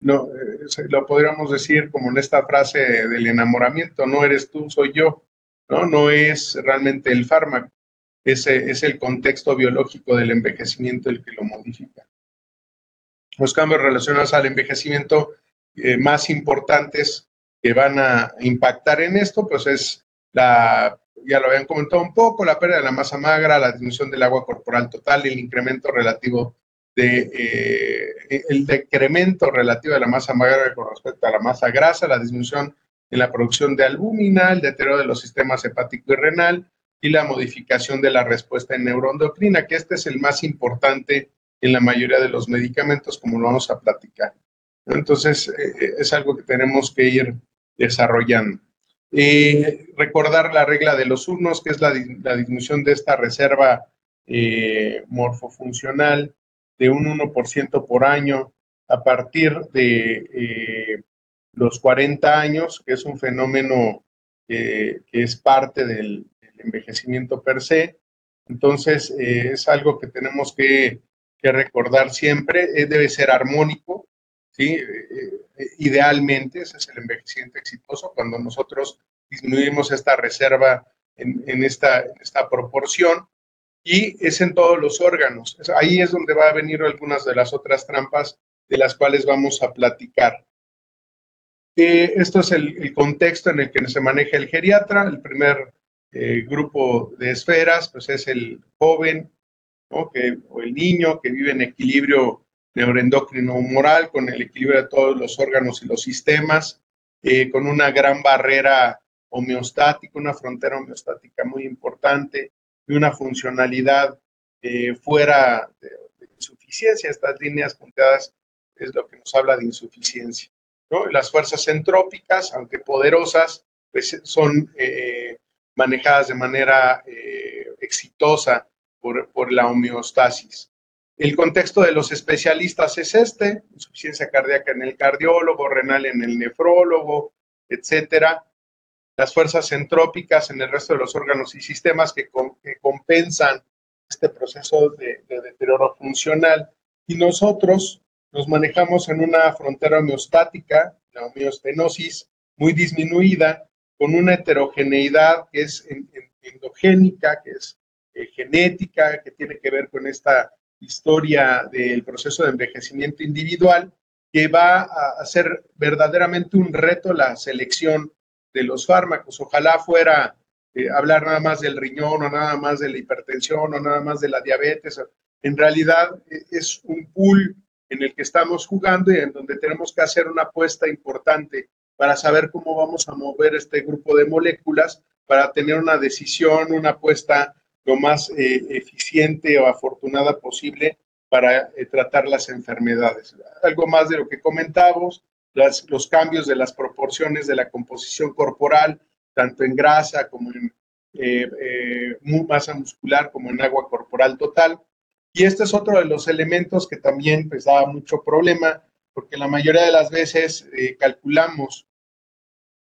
No, eh, lo podríamos decir como en esta frase del enamoramiento, no eres tú, soy yo, ¿no? No es realmente el fármaco, ese es el contexto biológico del envejecimiento el que lo modifica. Los cambios relacionados al envejecimiento eh, más importantes que van a impactar en esto, pues es la ya lo habían comentado un poco, la pérdida de la masa magra, la disminución del agua corporal total el incremento relativo de, eh, el decremento relativo de la masa magra con respecto a la masa grasa, la disminución en la producción de albúmina, el deterioro de los sistemas hepático y renal y la modificación de la respuesta en neuroendocrina, que este es el más importante en la mayoría de los medicamentos, como lo vamos a platicar. Entonces, eh, eh, es algo que tenemos que ir desarrollando. Eh, recordar la regla de los unos, que es la, disminución de esta reserva morfofuncional de un 1% por año a partir de los 40 años, que es un fenómeno que es parte del, envejecimiento per se. Entonces, es algo que tenemos que, recordar siempre, debe ser armónico, ¿sí? idealmente, ese es el envejecimiento exitoso, cuando nosotros disminuimos esta reserva en, esta, esta proporción y es en todos los órganos. Ahí es donde va a venir algunas de las otras trampas de las cuales vamos a platicar. Eh, esto es el, contexto en el que se maneja el geriatra. El primer eh, grupo de esferas pues es el joven o el niño que vive en equilibrio neuroendocrino humoral, con el equilibrio de todos los órganos y los sistemas, eh, con una gran barrera homeostática, una frontera homeostática muy importante y una funcionalidad fuera de, insuficiencia. Estas líneas punteadas es lo que nos habla de insuficiencia. Las fuerzas entrópicas, aunque poderosas, pues son eh, manejadas de manera exitosa por, por la homeostasis. El contexto de los especialistas es este, insuficiencia cardíaca en el cardiólogo, renal en el nefrólogo, etcétera. Las fuerzas entrópicas en el resto de los órganos y sistemas que, compensan este proceso de, deterioro funcional. Y nosotros nos manejamos en una frontera homeostática, la homeostenosis, muy disminuida, con una heterogeneidad que es endogénica, que es eh, genética, que tiene que ver con esta historia del proceso de envejecimiento individual, que va a hacer verdaderamente un reto la selección de los fármacos. Ojalá fuera eh, hablar nada más del riñón o nada más de la hipertensión o nada más de la diabetes. En realidad e, es un pool en el que estamos jugando y en donde tenemos que hacer una apuesta importante para saber cómo vamos a mover este grupo de moléculas para tener una decisión, una apuesta lo más eh, eficiente o afortunada posible para eh, tratar las enfermedades. Algo más de lo que comentábamos, los cambios de las proporciones de la composición corporal, tanto en grasa como en eh, masa muscular como en agua corporal total. Y este es otro de los elementos que también pues, da mucho problema, porque la mayoría de las veces calculamos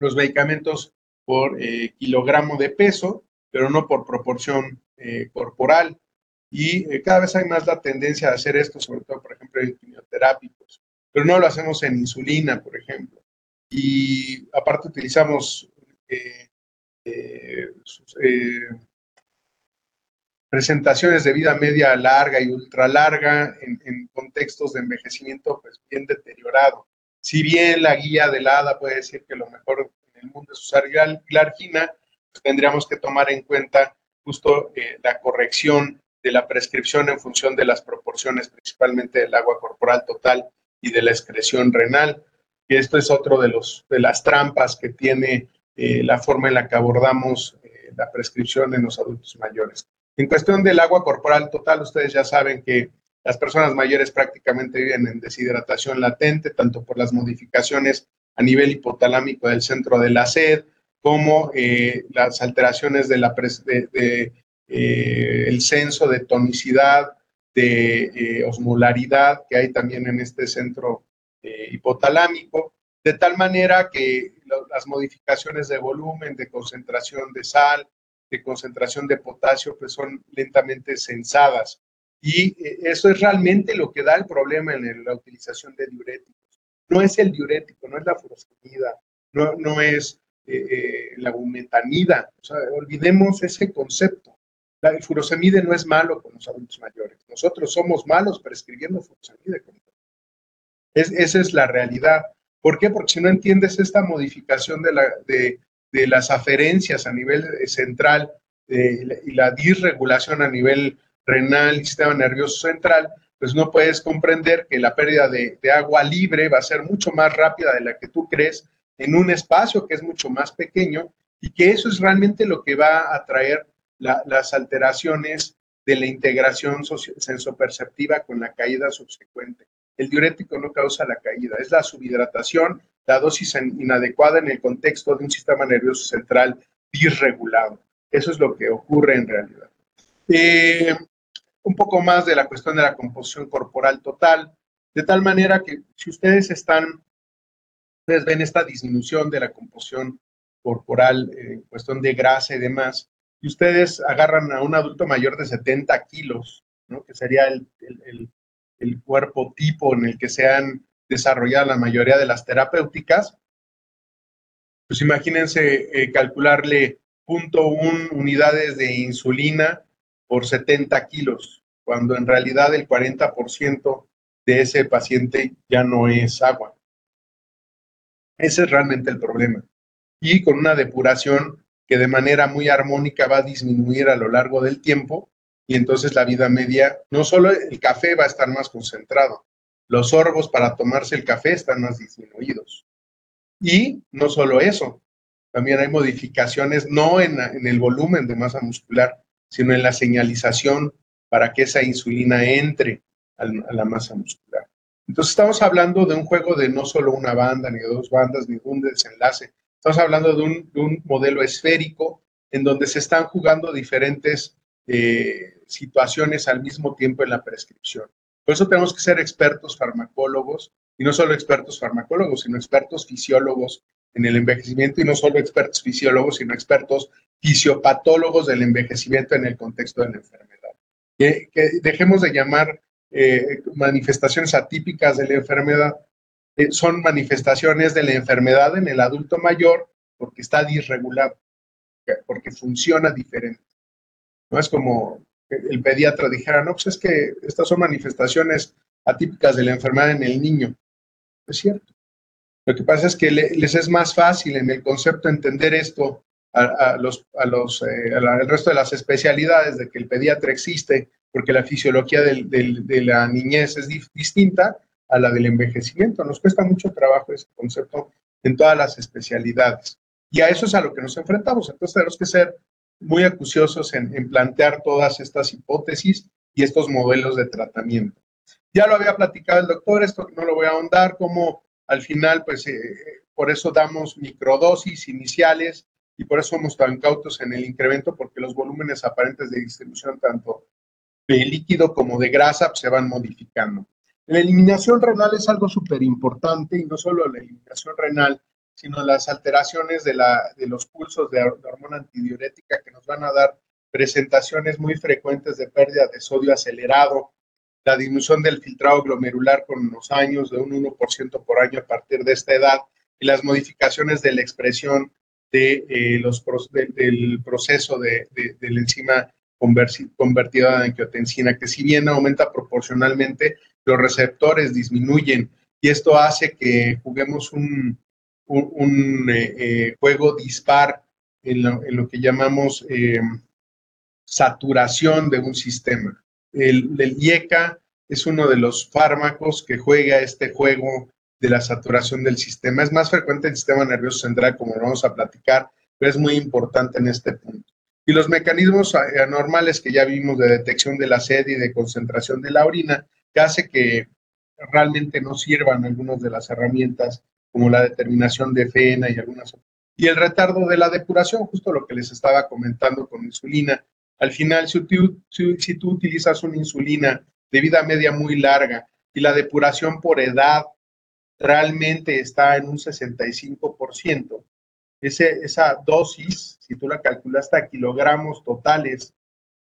los medicamentos por kilogramo de peso pero no por proporción eh, corporal. Y eh, cada vez hay más la tendencia a hacer esto, sobre todo, por ejemplo, en quimioterápicos, pero no lo hacemos en insulina, por ejemplo. Y aparte utilizamos eh, presentaciones de vida media larga y ultra larga en, contextos de envejecimiento pues, bien deteriorado. Si bien la guía del ADA puede decir que lo mejor en el mundo es usar glargina, tendríamos que tomar en cuenta justo eh, la corrección de la prescripción en función de las proporciones, principalmente del agua corporal total y de la excreción renal. Y esto es otro de, los, de las trampas que tiene eh, la forma en la que abordamos eh, la prescripción en los adultos mayores. En cuestión del agua corporal total, ustedes ya saben que las personas mayores prácticamente viven en deshidratación latente, tanto por las modificaciones a nivel hipotalámico del centro de la sed, como eh, las alteraciones de la de, eh, el censo de tonicidad, de eh, osmolaridad que hay también en este centro hipotalámico, de tal manera que las modificaciones de volumen, de concentración de sal, de concentración de potasio, pues son lentamente censadas. Y eh, eso es realmente lo que da el problema en la utilización de diuréticos. No es el diurético, no es la furosemida, no, no es eh, eh, la bumetanida. O sea, olvidemos ese concepto. La, furosemide no es malo con los adultos mayores. Nosotros somos malos prescribiendo furosemide. Es, esa es la realidad. ¿Por qué? Porque si no entiendes esta modificación de, la, de, de las aferencias a nivel central y la disregulación a nivel renal y sistema nervioso central, pues no puedes comprender que la pérdida de, agua libre va a ser mucho más rápida de la que tú crees en un espacio que es mucho más pequeño y que eso es realmente lo que va a traer las alteraciones de la integración sensoperceptiva con la caída subsecuente. El diurético no causa la caída, es la subhidratación, la dosis inadecuada en el contexto de un sistema nervioso central disregulado. Eso es lo que ocurre en realidad. Eh, un poco más de la cuestión de la composición corporal total, de tal manera que si ustedes están, ustedes ven esta disminución de la composición corporal eh, cuestión de grasa y demás, y ustedes agarran a un adulto mayor de 70 kilos, ¿no? que sería el, cuerpo tipo en el que se han desarrollado la mayoría de las terapéuticas, pues imagínense eh, calcularle 0.1 unidades de insulina por 70 kilos, cuando en realidad el 40% de ese paciente ya no es agua. Ese es realmente el problema. Y con una depuración que de manera muy armónica va a disminuir a lo largo del tiempo, y entonces la vida media, no solo el café va a estar más concentrado, los sorbos para tomarse el café están más disminuidos. Y no solo eso, también hay modificaciones no en, el volumen de masa muscular, sino en la señalización para que esa insulina entre a la masa muscular. Entonces estamos hablando de un juego de no solo una banda, ni dos bandas, ni de un desenlace. Estamos hablando de un, modelo esférico en donde se están jugando diferentes eh, situaciones al mismo tiempo en la prescripción. Por eso tenemos que ser expertos farmacólogos, y no solo expertos farmacólogos, sino expertos fisiólogos en el envejecimiento, y no solo expertos fisiólogos, sino expertos fisiopatólogos del envejecimiento en el contexto de la enfermedad. Que, dejemos de llamar eh, manifestaciones atípicas de la enfermedad, eh, son manifestaciones de la enfermedad en el adulto mayor porque está disregulado, porque funciona diferente. No es como el pediatra dijera, no, pues es que estas son manifestaciones atípicas de la enfermedad en el niño. Es cierto. Lo que pasa es que les es más fácil en el concepto entender esto a, los, a los, eh, al resto de las especialidades de que el pediatra existe, porque la fisiología de la niñez es distinta a la del envejecimiento. Nos cuesta mucho trabajo ese concepto en todas las especialidades. Y a eso es a lo que nos enfrentamos. Entonces tenemos que ser muy acuciosos en, plantear todas estas hipótesis y estos modelos de tratamiento. Ya lo había platicado el doctor, esto no lo voy a ahondar, como al final, pues eh, por eso damos microdosis iniciales y por eso somos tan cautos en el incremento, porque los volúmenes aparentes de distribución, tanto de líquido como de grasa, pues, se van modificando. La eliminación renal es algo súper importante y no solo la eliminación renal, sino las alteraciones de, la, de los pulsos de, hormona antidiurética que nos van a dar presentaciones muy frecuentes de pérdida de sodio acelerado, la disminución del filtrado glomerular con los años de un 1% por año a partir de esta edad y las modificaciones de la expresión de, eh, los, del proceso de, de, la enzima convertida en angiotensina, que si bien aumenta proporcionalmente, los receptores disminuyen. Y esto hace que juguemos un, un, eh, eh, juego dispar en lo, que llamamos saturación de un sistema. El, el IECA es uno de los fármacos que juega este juego de la saturación del sistema. Es más frecuente en el sistema nervioso central, como vamos a platicar, pero es muy importante en este punto. Y los mecanismos anormales que ya vimos de detección de la sed y de concentración de la orina, que hace que realmente no sirvan algunas de las herramientas como la determinación de FENA y algunas otras. Y el retardo de la depuración, justo lo que les estaba comentando con insulina. Al final, si tú, si tú utilizas una insulina de vida media muy larga y la depuración por edad realmente está en un 65%. Ese, esa dosis, si tú la calculaste a kilogramos totales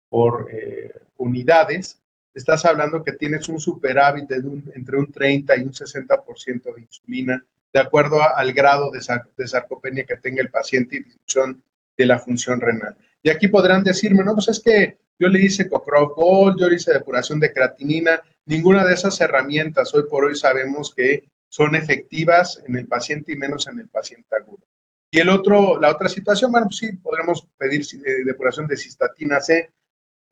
por eh, unidades, estás hablando que tienes un superávit de entre un 30 y un 60% de insulina, de acuerdo al grado de, sarcopenia que tenga el paciente y disminución de la función renal. Y aquí podrán decirme, no, pues es que yo le hice Cochrane Gold, yo le hice depuración de creatinina, ninguna de esas herramientas hoy por hoy sabemos que son efectivas en el paciente y menos en el paciente agudo. Y el otro, la otra situación, bueno, pues sí, podremos pedir eh, depuración de cistatina C,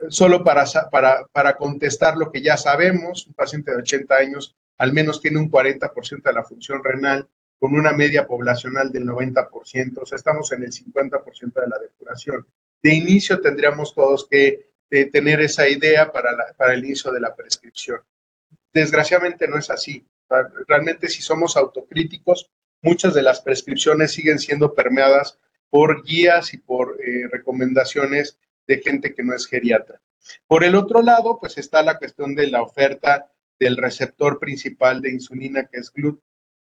solo para, para, para contestar lo que ya sabemos, un paciente de 80 años al menos tiene un 40% de la función renal, con una media poblacional del 90%, o sea, estamos en el 50% de la depuración. De inicio tendríamos todos que eh, tener esa idea para, para el inicio de la prescripción. Desgraciadamente no es así. Realmente si somos autocríticos, muchas de las prescripciones siguen siendo permeadas por guías y por eh, recomendaciones de gente que no es geriatra. Por el otro lado, pues está la cuestión de la oferta del receptor principal de insulina, que es GLUT,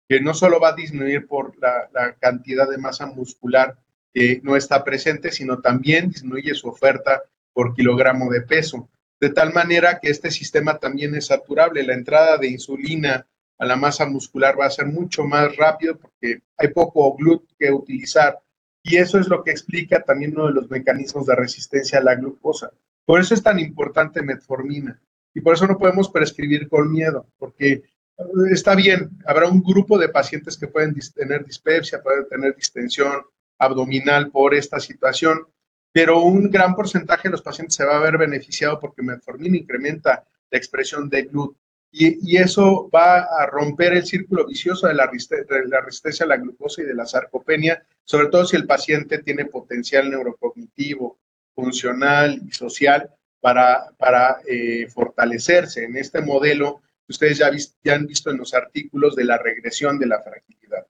que no solo va a disminuir por la, cantidad de masa muscular que no está presente, sino también disminuye su oferta por kilogramo de peso, de tal manera que este sistema también es saturable. La entrada de insulina a la masa muscular va a ser mucho más rápido porque hay poco GLUT que utilizar y eso es lo que explica también uno de los mecanismos de resistencia a la glucosa. Por eso es tan importante metformina y por eso no podemos prescribir con miedo, porque está bien, habrá un grupo de pacientes que pueden tener dispepsia, pueden tener distensión abdominal por esta situación, pero un gran porcentaje de los pacientes se va a ver beneficiado porque metformina incrementa la expresión de GLUT. Y, eso va a romper el círculo vicioso de la, resistencia a la glucosa y de la sarcopenia, sobre todo si el paciente tiene potencial neurocognitivo, funcional y social para, para eh, fortalecerse en este modelo que ustedes ya, ya han visto en los artículos de la regresión de la fragilidad.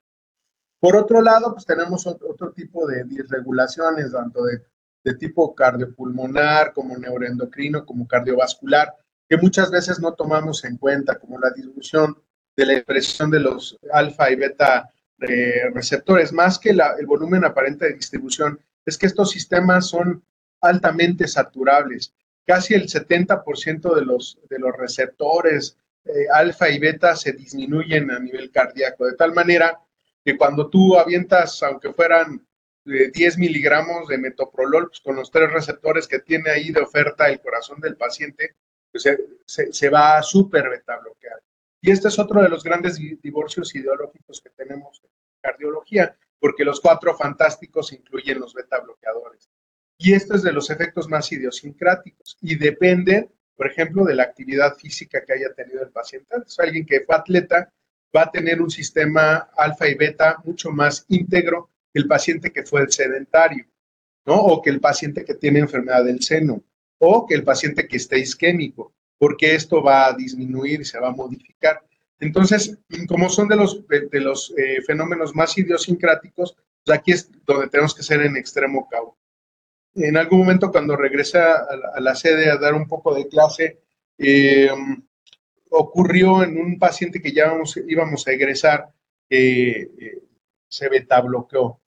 Por otro lado, pues tenemos otro, tipo de disregulaciones, tanto de, de tipo cardiopulmonar como neuroendocrino, como cardiovascular, que muchas veces no tomamos en cuenta, como la disminución de la expresión de los alfa y beta eh, receptores, más que el volumen aparente de distribución, es que estos sistemas son altamente saturables. Casi el 70% de los, de los receptores eh, alfa y beta se disminuyen a nivel cardíaco, de tal manera que cuando tú avientas, aunque fueran 10 eh, miligramos de metoprolol, pues con los tres receptores que tiene ahí de oferta el corazón del paciente, se, va a super beta bloquear. Y este es otro de los grandes divorcios ideológicos que tenemos en cardiología, porque los cuatro fantásticos incluyen los beta bloqueadores. Y este es de los efectos más idiosincráticos y depende, por ejemplo, de la actividad física que haya tenido el paciente. Entonces, alguien que fue atleta va a tener un sistema alfa y beta mucho más íntegro que el paciente que fue sedentario, ¿no? O que el paciente que tiene enfermedad del seno o que el paciente que esté isquémico, porque esto va a disminuir y se va a modificar. Entonces, como son de los, de, los eh, fenómenos más idiosincráticos, pues aquí es donde tenemos que ser en extremo cabo. En algún momento, cuando regrese a, la sede a dar un poco de clase, eh, ocurrió en un paciente que ya íbamos a egresar, que eh, se beta bloqueó.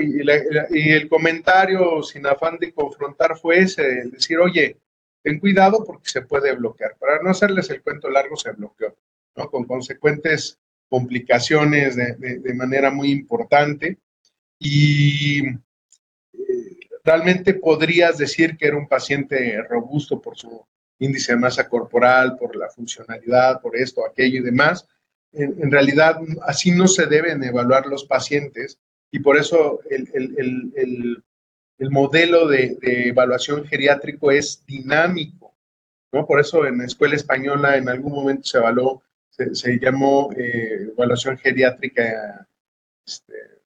Y, el comentario sin afán de confrontar fue ese, decir, oye, ten cuidado porque se puede bloquear. Para no hacerles el cuento largo, se bloqueó, ¿no? Con consecuentes complicaciones de, manera muy importante. Y eh, realmente podrías decir que era un paciente robusto por su índice de masa corporal, por la funcionalidad, por esto, aquello y demás. en realidad, así no se deben evaluar los pacientes y por eso el, modelo de, evaluación geriátrico es dinámico, ¿no? Por eso en la escuela española en algún momento se evaluó, se, llamó eh, evaluación geriátrica, este,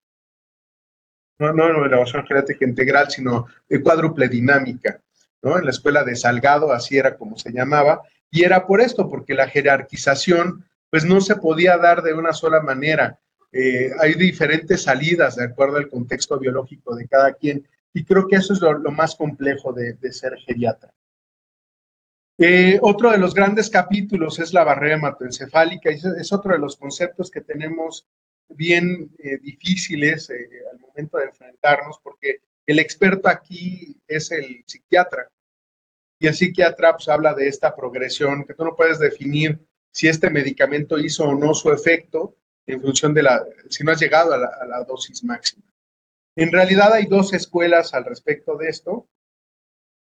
no, no, no evaluación geriátrica integral, sino de cuádruple dinámica, ¿no? En la escuela de Salgado, así era como se llamaba, y era por esto, porque la jerarquización, pues no se podía dar de una sola manera. Eh, hay diferentes salidas de acuerdo al contexto biológico de cada quien y creo que eso es lo, más complejo de, ser geriatra. Eh, otro de los grandes capítulos es la barrera hematoencefálica y es otro de los conceptos que tenemos bien eh, difíciles al momento de enfrentarnos porque el experto aquí es el psiquiatra Y el psiquiatra pues, habla de esta progresión, que tú no puedes definir si este medicamento hizo o no su efecto en función de la, si no has llegado a la, dosis máxima. En realidad hay dos escuelas al respecto de esto.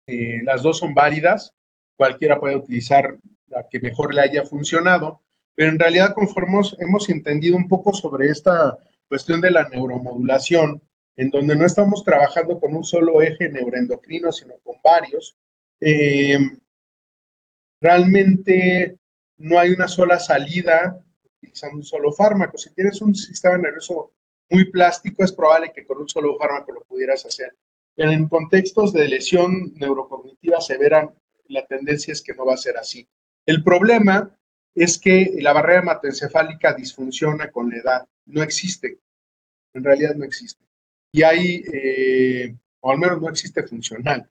Eh, las dos son válidas. Cualquiera puede utilizar la que mejor le haya funcionado. Pero en realidad, conforme hemos entendido un poco sobre esta cuestión de la neuromodulación, en donde no estamos trabajando con un solo eje neuroendocrino, sino con varios, eh, realmente no hay una sola salida utilizando un solo fármaco. Si tienes un sistema nervioso muy plástico, es probable que con un solo fármaco lo pudieras hacer. En contextos de lesión neurocognitiva severa, la tendencia es que no va a ser así. El problema es que la barrera hematoencefálica disfunciona con la edad. No existe. En realidad no existe. Y hay, eh, o al menos no existe funcional.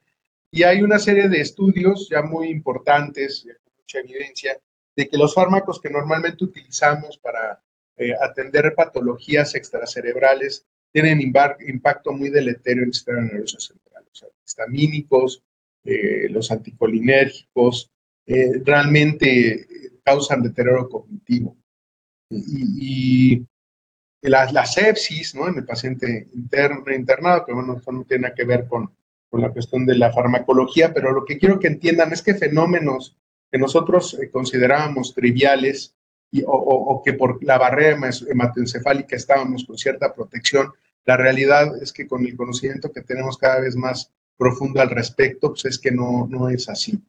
Y hay una serie de estudios ya muy importantes, mucha evidencia, de que los fármacos que normalmente utilizamos para eh, atender patologías extracerebrales tienen impacto muy deleterio en el sistema nervioso central. Los histamínicos, eh, los anticolinérgicos, realmente causan deterioro cognitivo. Y, la, sepsis, ¿no? En el paciente interno, internado, que bueno, eso no tiene que ver con, con la cuestión de la farmacología, pero lo que quiero que entiendan es que fenómenos que nosotros eh, considerábamos triviales y, o, que por la barrera hematoencefálica estábamos con cierta protección, la realidad es que con el conocimiento que tenemos cada vez más profundo al respecto, pues es que no, no es así.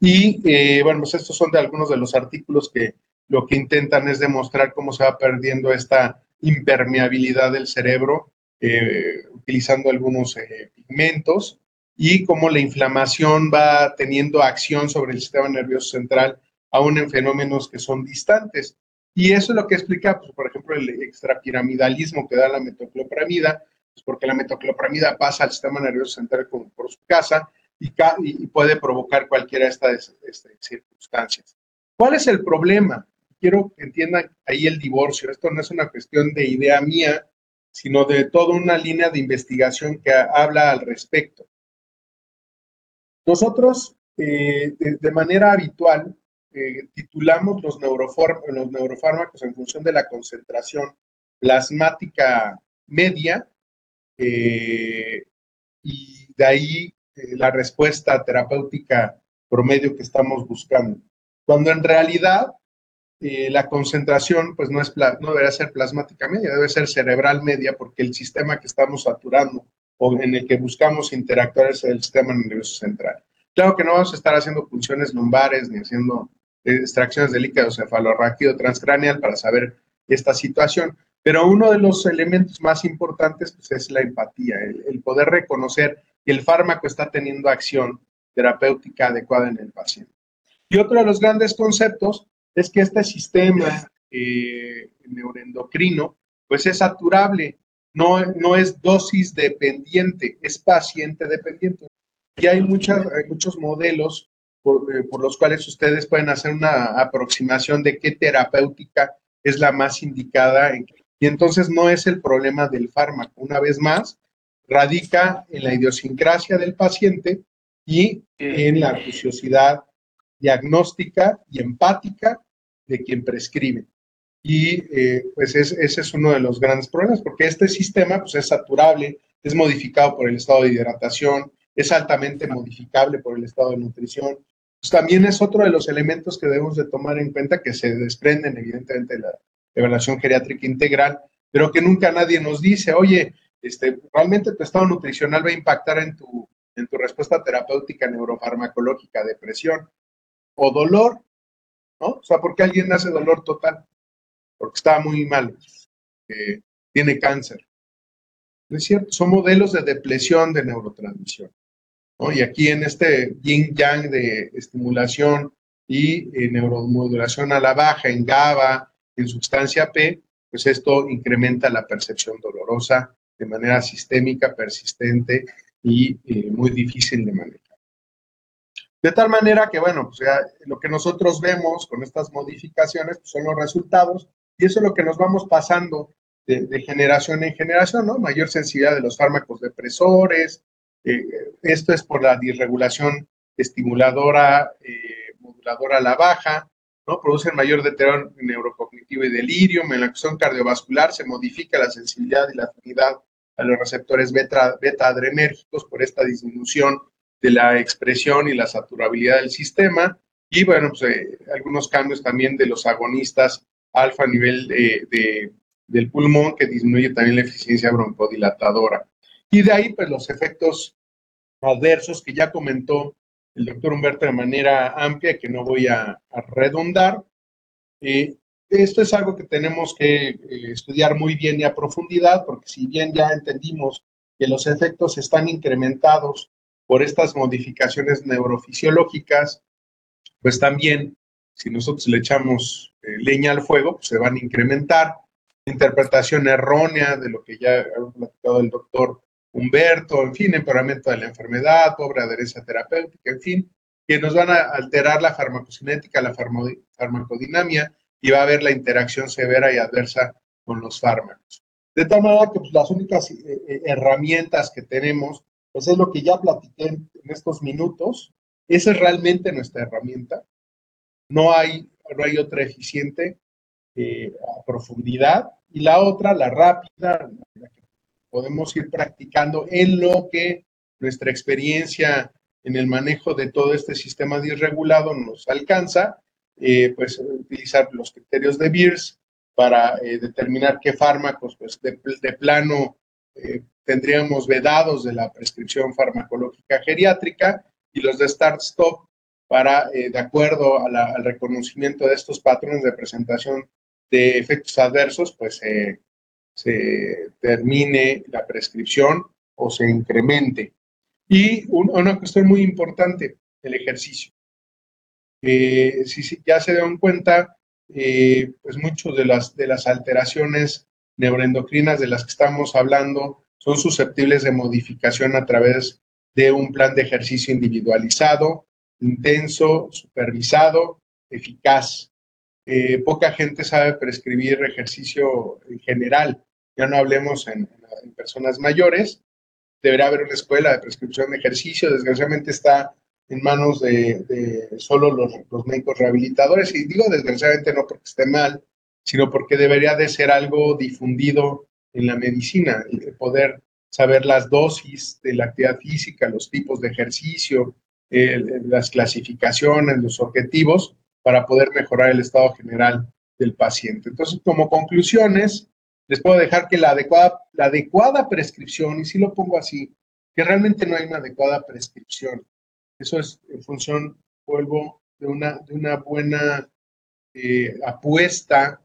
Y eh, bueno, pues estos son de algunos de los artículos que lo que intentan es demostrar cómo se va perdiendo esta impermeabilidad del cerebro eh, utilizando algunos pigmentos y cómo la inflamación va teniendo acción sobre el sistema nervioso central, aún en fenómenos que son distantes. Y eso es lo que explica, pues, por ejemplo, el extrapiramidalismo que da la metoclopramida, pues porque la metoclopramida pasa al sistema nervioso central por su casa y, puede provocar cualquiera de estas, estas circunstancias. ¿Cuál es el problema? Quiero que entiendan ahí el divorcio. Esto no es una cuestión de idea mía, sino de toda una línea de investigación que habla al respecto. Nosotros, eh, de, manera habitual, eh, titulamos los, los neurofármacos en función de la concentración plasmática media eh, y de ahí la respuesta terapéutica promedio que estamos buscando. Cuando en realidad la concentración pues no, es, no debería ser plasmática media, debe ser cerebral media porque el sistema que estamos saturando o en el que buscamos interactuar es el sistema nervioso central. Claro que no vamos a estar haciendo funciones lumbares ni haciendo eh, extracciones de líquido cefalorraquídeo transcraneal para saber esta situación, pero uno de los elementos más importantes pues, es la empatía, el, poder reconocer que el fármaco está teniendo acción terapéutica adecuada en el paciente. Y otro de los grandes conceptos es que este sistema eh, neuroendocrino pues es saturable, no, no es dosis dependiente, es paciente dependiente. Y hay, muchas, muchos modelos por, eh, por, los cuales ustedes pueden hacer una aproximación de qué terapéutica es la más indicada. Y entonces no es el problema del fármaco. Una vez más, radica en la idiosincrasia del paciente y en la acuciosidad diagnóstica y empática de quien prescribe. Y eh, pues ese es uno de los grandes problemas, porque este sistema pues, es saturable, es modificado por el estado de hidratación, es altamente modificable por el estado de nutrición. Pues también es otro de los elementos que debemos de tomar en cuenta que se desprenden evidentemente de la evaluación geriátrica integral, pero que nunca nadie nos dice, oye, este, realmente tu estado nutricional va a impactar en tu, en tu respuesta terapéutica neurofarmacológica, depresión o dolor, ¿no? O sea, ¿por qué alguien hace dolor total? Porque está muy mal, eh, tiene cáncer. ¿No es cierto? Son modelos de depresión de neurotransmisión. Y aquí en este yin-yang de estimulación y eh, neuromodulación a la baja en GABA, en sustancia P, pues esto incrementa la percepción dolorosa de manera sistémica, persistente y eh, muy difícil de manejar. De tal manera que, bueno, pues lo que nosotros vemos con estas modificaciones pues son los resultados y eso es lo que nos vamos pasando de, de generación en generación, ¿no? Mayor sensibilidad de los fármacos depresores, eh, esto es por la disregulación estimuladora, eh, moduladora a la baja, ¿no? Producen mayor deterioro neurocognitivo y delirio, cuestión cardiovascular se modifica la sensibilidad y la afinidad a los receptores beta, beta adrenérgicos por esta disminución de la expresión y la saturabilidad del sistema, y bueno, pues eh, algunos cambios también de los agonistas alfa a nivel de, del pulmón que disminuye también la eficiencia broncodilatadora. Y de ahí, pues los efectos adversos que ya comentó el doctor Humberto de manera amplia, que no voy a, redondar. Eh, esto es algo que tenemos que eh, estudiar muy bien y a profundidad, porque si bien ya entendimos que los efectos están incrementados por estas modificaciones neurofisiológicas, pues también si nosotros le echamos eh, leña al fuego, pues se van a incrementar. Interpretación errónea de lo que ya ha platicado el doctor Humberto, en fin, empeoramiento de la enfermedad, pobre adherencia terapéutica, en fin, que nos van a alterar la farmacocinética, la farmacodinamia y va a haber la interacción severa y adversa con los fármacos. De tal manera que pues, las únicas eh, eh, herramientas que tenemos, pues es lo que ya platiqué en, estos minutos, esa es realmente nuestra herramienta. No hay, no hay otra eficiente eh, a profundidad. Y la otra, la rápida, la que podemos ir practicando en lo que nuestra experiencia en el manejo de todo este sistema disregulado nos alcanza, eh, pues utilizar los criterios de BIRS para eh, determinar qué fármacos pues, de, plano eh, tendríamos vedados de la prescripción farmacológica geriátrica y los de start-stop para, de acuerdo al reconocimiento de estos patrones de presentación de efectos adversos, pues se termine la prescripción o se incremente. Y una cuestión muy importante, el ejercicio. Eh, si, ya se dan cuenta, eh, pues muchas de las, de las alteraciones neuroendocrinas de las que estamos hablando son susceptibles de modificación a través de un plan de ejercicio individualizado, intenso, supervisado, eficaz. Eh, poca gente sabe prescribir ejercicio en general, ya no hablemos en, personas mayores. Deberá haber una escuela de prescripción de ejercicio, desgraciadamente está en manos de, solo los, médicos rehabilitadores, y digo desgraciadamente no porque esté mal, sino porque debería de ser algo difundido en la medicina, y poder saber las dosis de la actividad física, los tipos de ejercicio, las clasificaciones, los objetivos, para poder mejorar el estado general del paciente. Entonces, como conclusiones, les puedo dejar que la adecuada, prescripción, y si lo pongo así, que realmente no hay una adecuada prescripción. Eso es en función, vuelvo, de una, de una buena eh, apuesta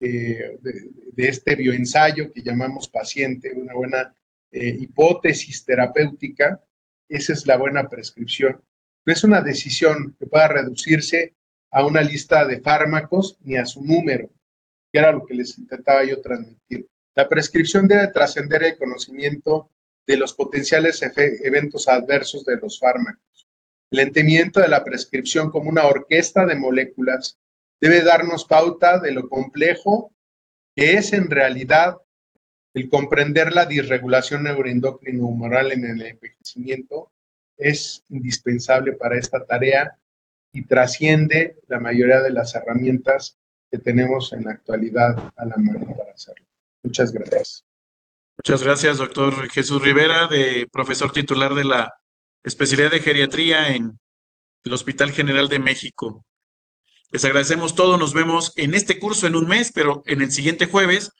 eh, de, este bioensayo que llamamos paciente, una buena eh, hipótesis terapéutica. Esa es la buena prescripción. No es una decisión que pueda reducirse a una lista de fármacos ni a su número, que era lo que les intentaba yo transmitir. La prescripción debe trascender el conocimiento de los potenciales eventos adversos de los fármacos. El entendimiento de la prescripción como una orquesta de moléculas debe darnos pauta de lo complejo que es en realidad el comprender la disregulación neuroendocrino humoral en el envejecimiento es indispensable para esta tarea y trasciende la mayoría de las herramientas que tenemos en la actualidad a la mano para hacerlo. Muchas gracias. Muchas gracias, doctor Jesús Rivera, de profesor titular de la especialidad de geriatría en el Hospital General de México. Les agradecemos todo, nos vemos en este curso en un mes, pero en el siguiente jueves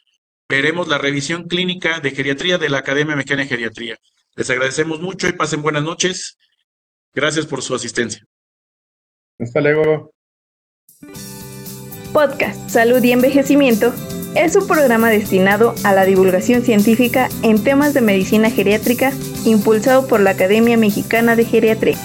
veremos la revisión clínica de geriatría de la Academia Mexicana de Geriatría. Les agradecemos mucho y pasen buenas noches. Gracias por su asistencia. Hasta luego. Podcast Salud y Envejecimiento es un programa destinado a la divulgación científica en temas de medicina geriátrica impulsado por la Academia Mexicana de Geriatría.